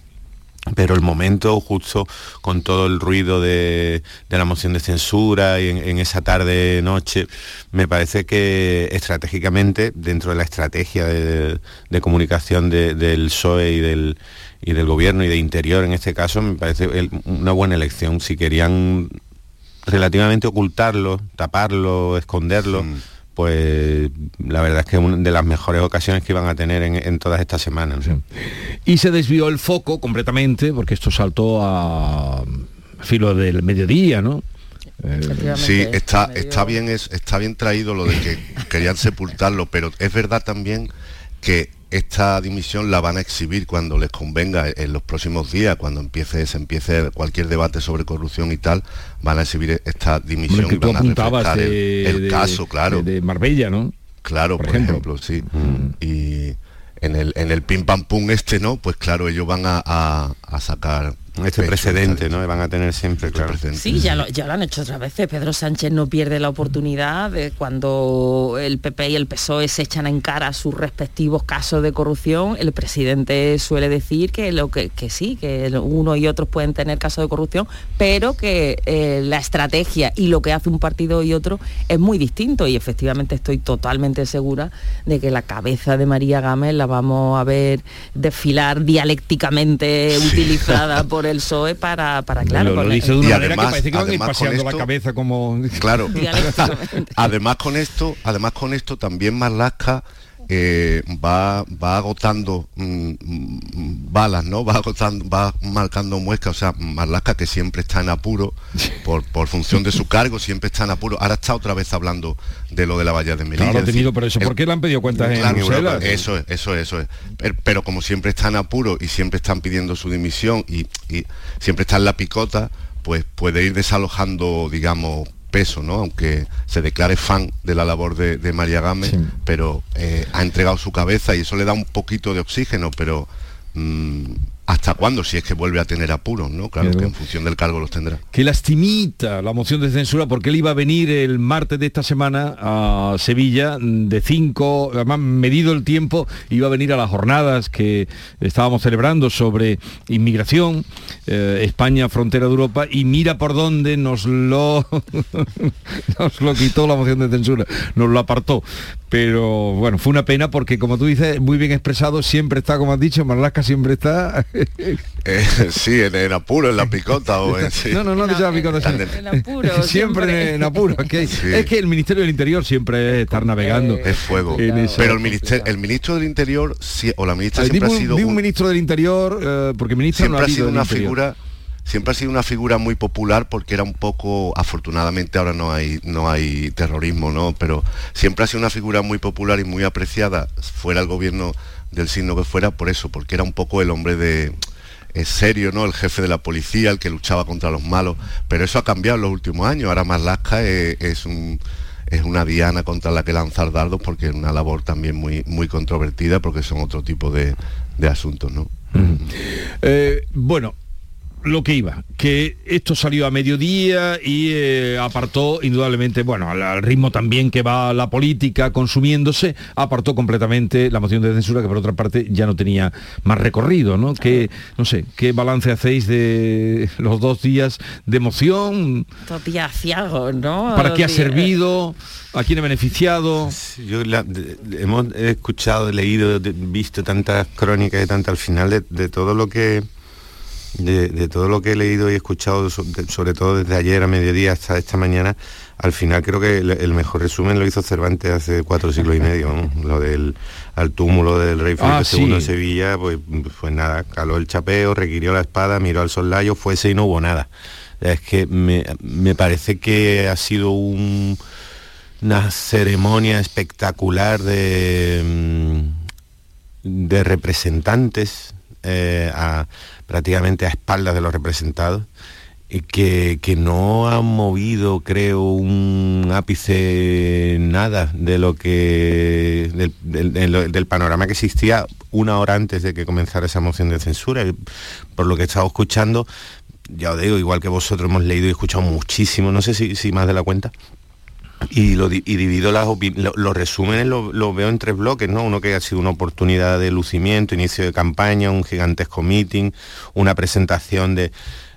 Pero el momento justo con todo el ruido de, de la moción de censura y en, en esa tarde noche me parece que estratégicamente dentro de la estrategia de, de comunicación de- del PSOE y del y del gobierno y de interior en este caso me parece el- una buena elección si querían relativamente ocultarlo taparlo esconderlo pues la verdad es que es una de las mejores ocasiones que iban a tener en, en todas estas semanas ¿no? Y se desvió el foco completamente, porque esto saltó a filo del mediodía, ¿no? Eh, Sí, está, está bien es, está bien traído lo de que querían sepultarlo, pero es verdad también que esta dimisión la van a exhibir cuando les convenga en los próximos días, cuando empiece, se empiece cualquier debate sobre corrupción y tal, van a exhibir esta dimisión hombre, que y van a apuntabas reflejar el- de, el, de- caso, claro. de, de Marbella, ¿no? Claro, por, ejemplo. sí. Y en el, en el pim pam pum este, ¿no? Pues claro, ellos van a, a- a sacar este pecho, precedente no van a tener siempre claro Sí, ya lo, ya lo han hecho otras veces. Pedro Sánchez no pierde la oportunidad de cuando el PP y el PSOE se echan en cara sus respectivos casos de corrupción. El presidente suele decir que lo que, que sí, que uno y otros pueden tener casos de corrupción, pero que eh, la estrategia y lo que hace un partido y otro es muy distinto. Y efectivamente estoy totalmente segura de que la cabeza de María Gámez la vamos a ver desfilar dialécticamente utilizada *laughs* por el PSOE para, para claro. lo, lo dice de una Y manera además- que parece que van a ir además con paseando la esto- cabeza como... Claro. *laughs* *laughs* Además con esto, además con esto también Marlaska eh, va, va agotando mm, mm, balas, ¿no? Va agotando, va marcando muescas, o sea, Marlaska que siempre está en apuro por, por función de su cargo, siempre está en apuro. Ahora está otra vez hablando de lo de la valla de Melilla. Claro, tenido por eso. ¿Por qué le han pedido cuentas en Claro, Bruselas? Eso es, eso es, eso es. Pero, pero como siempre está en apuro y siempre están pidiendo su dimisión y, y siempre está en la picota, pues puede ir desalojando, digamos, peso, ¿no? Aunque se declare fan de la labor de, de María Gámez, pero eh, ha entregado su cabeza y eso le da un poquito de oxígeno, pero mm, ¿hasta cuándo? Si es que vuelve a tener apuros, ¿no? Claro, Claro. que en función del cargo los tendrá. que lastimita la moción de censura porque él iba a venir el martes de esta semana a Sevilla de 5, además medido el tiempo, iba a venir a las jornadas que estábamos celebrando sobre inmigración, eh, España, frontera de Europa, y mira por dónde nos lo, *laughs* nos lo quitó la moción de censura, nos lo apartó. Pero bueno, fue una pena porque como tú dices, muy bien expresado, siempre está, como has dicho, Marlasca siempre está... *laughs* Eh, sí, en, en apuro, en la picota o en... sí. No, no, no, que sea picota, sí. En apuro, *laughs* siempre, siempre. en apuro. Es que, Sí. es que el Ministerio del Interior siempre es estar navegando. Es fuego. En Pero el, minister- el ministro del Interior sí- o la ministra Ay, siempre ha sido un un- ministro del Interior, eh, porque ministro siempre no ha sido una Interior. Siempre ha sido una figura muy popular porque era un poco afortunadamente ahora no hay no hay terrorismo no pero siempre ha sido una figura muy popular y muy apreciada fuera el gobierno del signo que fuera por eso porque era un poco el hombre de es serio, ¿no? El jefe de la policía, el que luchaba contra los malos, pero eso ha cambiado en los últimos años. Ahora Marlaska es, es un es una diana contra la que lanzar dardos porque es una labor también muy muy controvertida porque son otro tipo de, de asuntos, ¿no? Eh, bueno, lo que iba, que esto salió a mediodía y eh, apartó indudablemente, bueno, al, al ritmo también que va la política consumiéndose, apartó completamente la moción de censura que por otra parte ya no tenía más recorrido, ¿no? Que, no sé, ¿qué balance hacéis de los dos días de moción? Dos días ciagos, ¿no? ¿Para qué ha días- servido? ¿A quién ha beneficiado? Yo la- de- de- hemos escuchado, leído, de- visto tantas crónicas y tantas al final de, de todo lo que de, de todo lo que he leído y escuchado, sobre todo desde ayer a mediodía hasta esta mañana, al final creo que el, el mejor resumen lo hizo Cervantes hace cuatro siglos y medio, ¿no? lo del al túmulo del rey Felipe Ah, II en sí. Sevilla, pues, pues nada, caló el chapeo, requirió la espada, miró al soslayo, fuese y no hubo nada. Es que me, me parece que ha sido un, una ceremonia espectacular de, mm, de representantes eh, a- prácticamente a espaldas de los representados y que, que no han movido creo un ápice nada de lo que del, del- panorama que existía una hora antes de que comenzara esa moción de censura. Por lo que he estado escuchando ya os digo igual que vosotros hemos leído y escuchado muchísimo no sé si, si más de la cuenta y, lo, y divido las lo- los resúmenes lo, lo veo en tres bloques, ¿no? Uno que ha sido una oportunidad de lucimiento, inicio de campaña, un gigantesco meeting, una presentación de,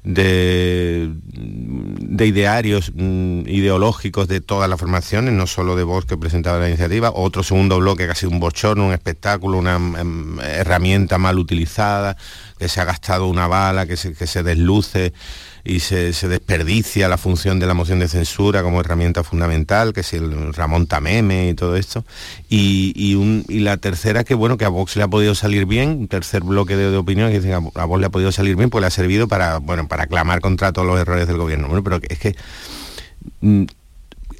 de, de idearios mm, ideológicos de todas las formaciones, no solo de Vox que presentaba la iniciativa, otro segundo bloque que ha sido un bochorno, un espectáculo, una mm, herramienta mal utilizada, que se ha gastado una bala, que se desluce y se, se desperdicia la función de la moción de censura como herramienta fundamental, que es el Ramón Tameme y todo esto. Y, y un- y la tercera, que bueno, que a Vox le ha podido salir bien, un tercer bloque de, de opinión, que dicen a, Vox le ha podido salir bien, pues le ha servido para, bueno, para clamar contra todos los errores del gobierno. Bueno, pero es que mm,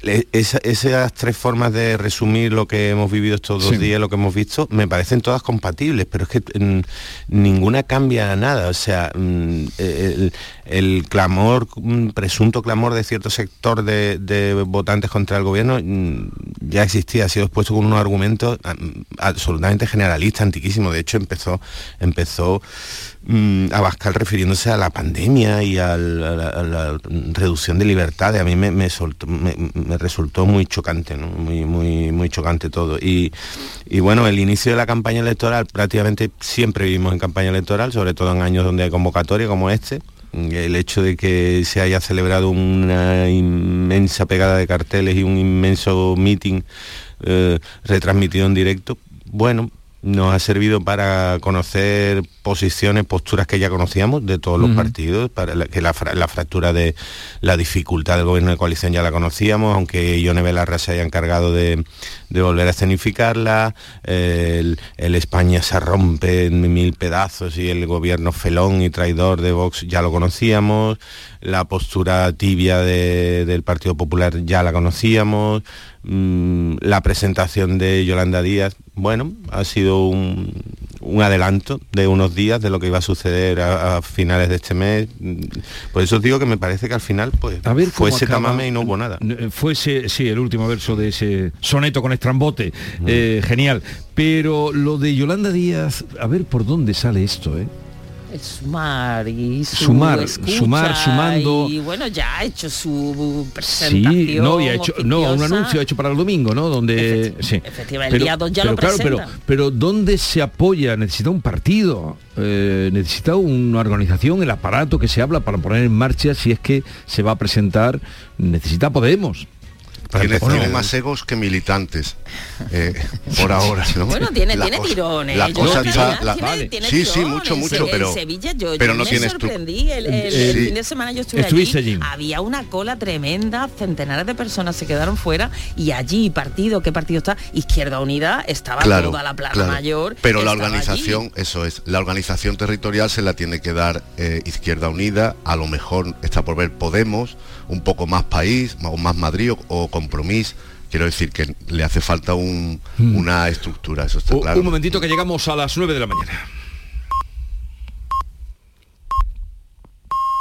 esa- esas tres formas de resumir lo que hemos vivido estos dos Sí. días, lo que hemos visto, me parecen todas compatibles, pero es que mm, ninguna cambia nada. O sea, mm, el, el clamor, mm, presunto clamor de cierto sector de, de votantes contra el gobierno ya existía, ha sido expuesto con unos argumentos absolutamente generalistas, antiquísimos. De hecho, empezó, empezó mm, Abascal refiriéndose a la pandemia y a, la, reducción de libertades. A mí me, soltó- me- resultó muy chocante, muy, muy, muy chocante todo. Y, y bueno, el inicio de la campaña electoral, prácticamente siempre vivimos en campaña electoral, sobre todo en años donde hay convocatoria como este. El hecho de que se haya celebrado una inmensa pegada de carteles y un inmenso meeting eh, retransmitido en directo, bueno, nos ha servido para conocer posiciones, posturas que ya conocíamos de todos los partidos, para la, que la, fractura de la dificultad del gobierno de coalición ya la conocíamos, aunque Ione Belarra se haya encargado de, volver a escenificarla, el, España se rompe en mil pedazos y el gobierno felón y traidor de Vox ya lo conocíamos, la postura tibia del Partido Popular ya la conocíamos, mm, la presentación de Yolanda Díaz, bueno, ha sido un, adelanto de unos días de lo que iba a suceder a, finales de este mes. Por eso os digo que me parece que al final pues fue ese tamame y no hubo nada. Eh, fuese, sí, el último verso de ese soneto con estrambote. Eh, genial. Pero lo de Yolanda Díaz, a ver por dónde sale esto, ¿eh? Sumar y sumar, sumar, sumando. Y bueno, ya ha hecho su presentación. Sí, no, y ha hecho, no, un anuncio hecho para el domingo, ¿no? Donde sí. Efectivamente, el día 2 ya pero, lo claro, pero, pero ¿dónde se apoya? Necesita un partido, eh, necesita una organización, el aparato que se habla para poner en marcha si es que se va a presentar, necesita Podemos. Tiene, más egos que militantes, eh, *laughs* por ahora. Bueno, tiene, tiene tirones. La cosa sí, sí, mucho, mucho, pero, en Sevilla yo, pero no me sorprendí. El, el, fin de semana yo estuve allí, Había una cola tremenda, centenares de personas se quedaron fuera y allí, partido, ¿qué partido está? Izquierda Unida, estaba toda la plaza mayor. Pero la organización, eso es, la organización territorial se la tiene que dar eh, Izquierda Unida, a lo mejor está por ver Podemos, un poco más país, o más Madrid o, compromiso. Quiero decir que le hace falta un, mm. una estructura, eso está claro. Un momentito que llegamos a las 9 de la mañana.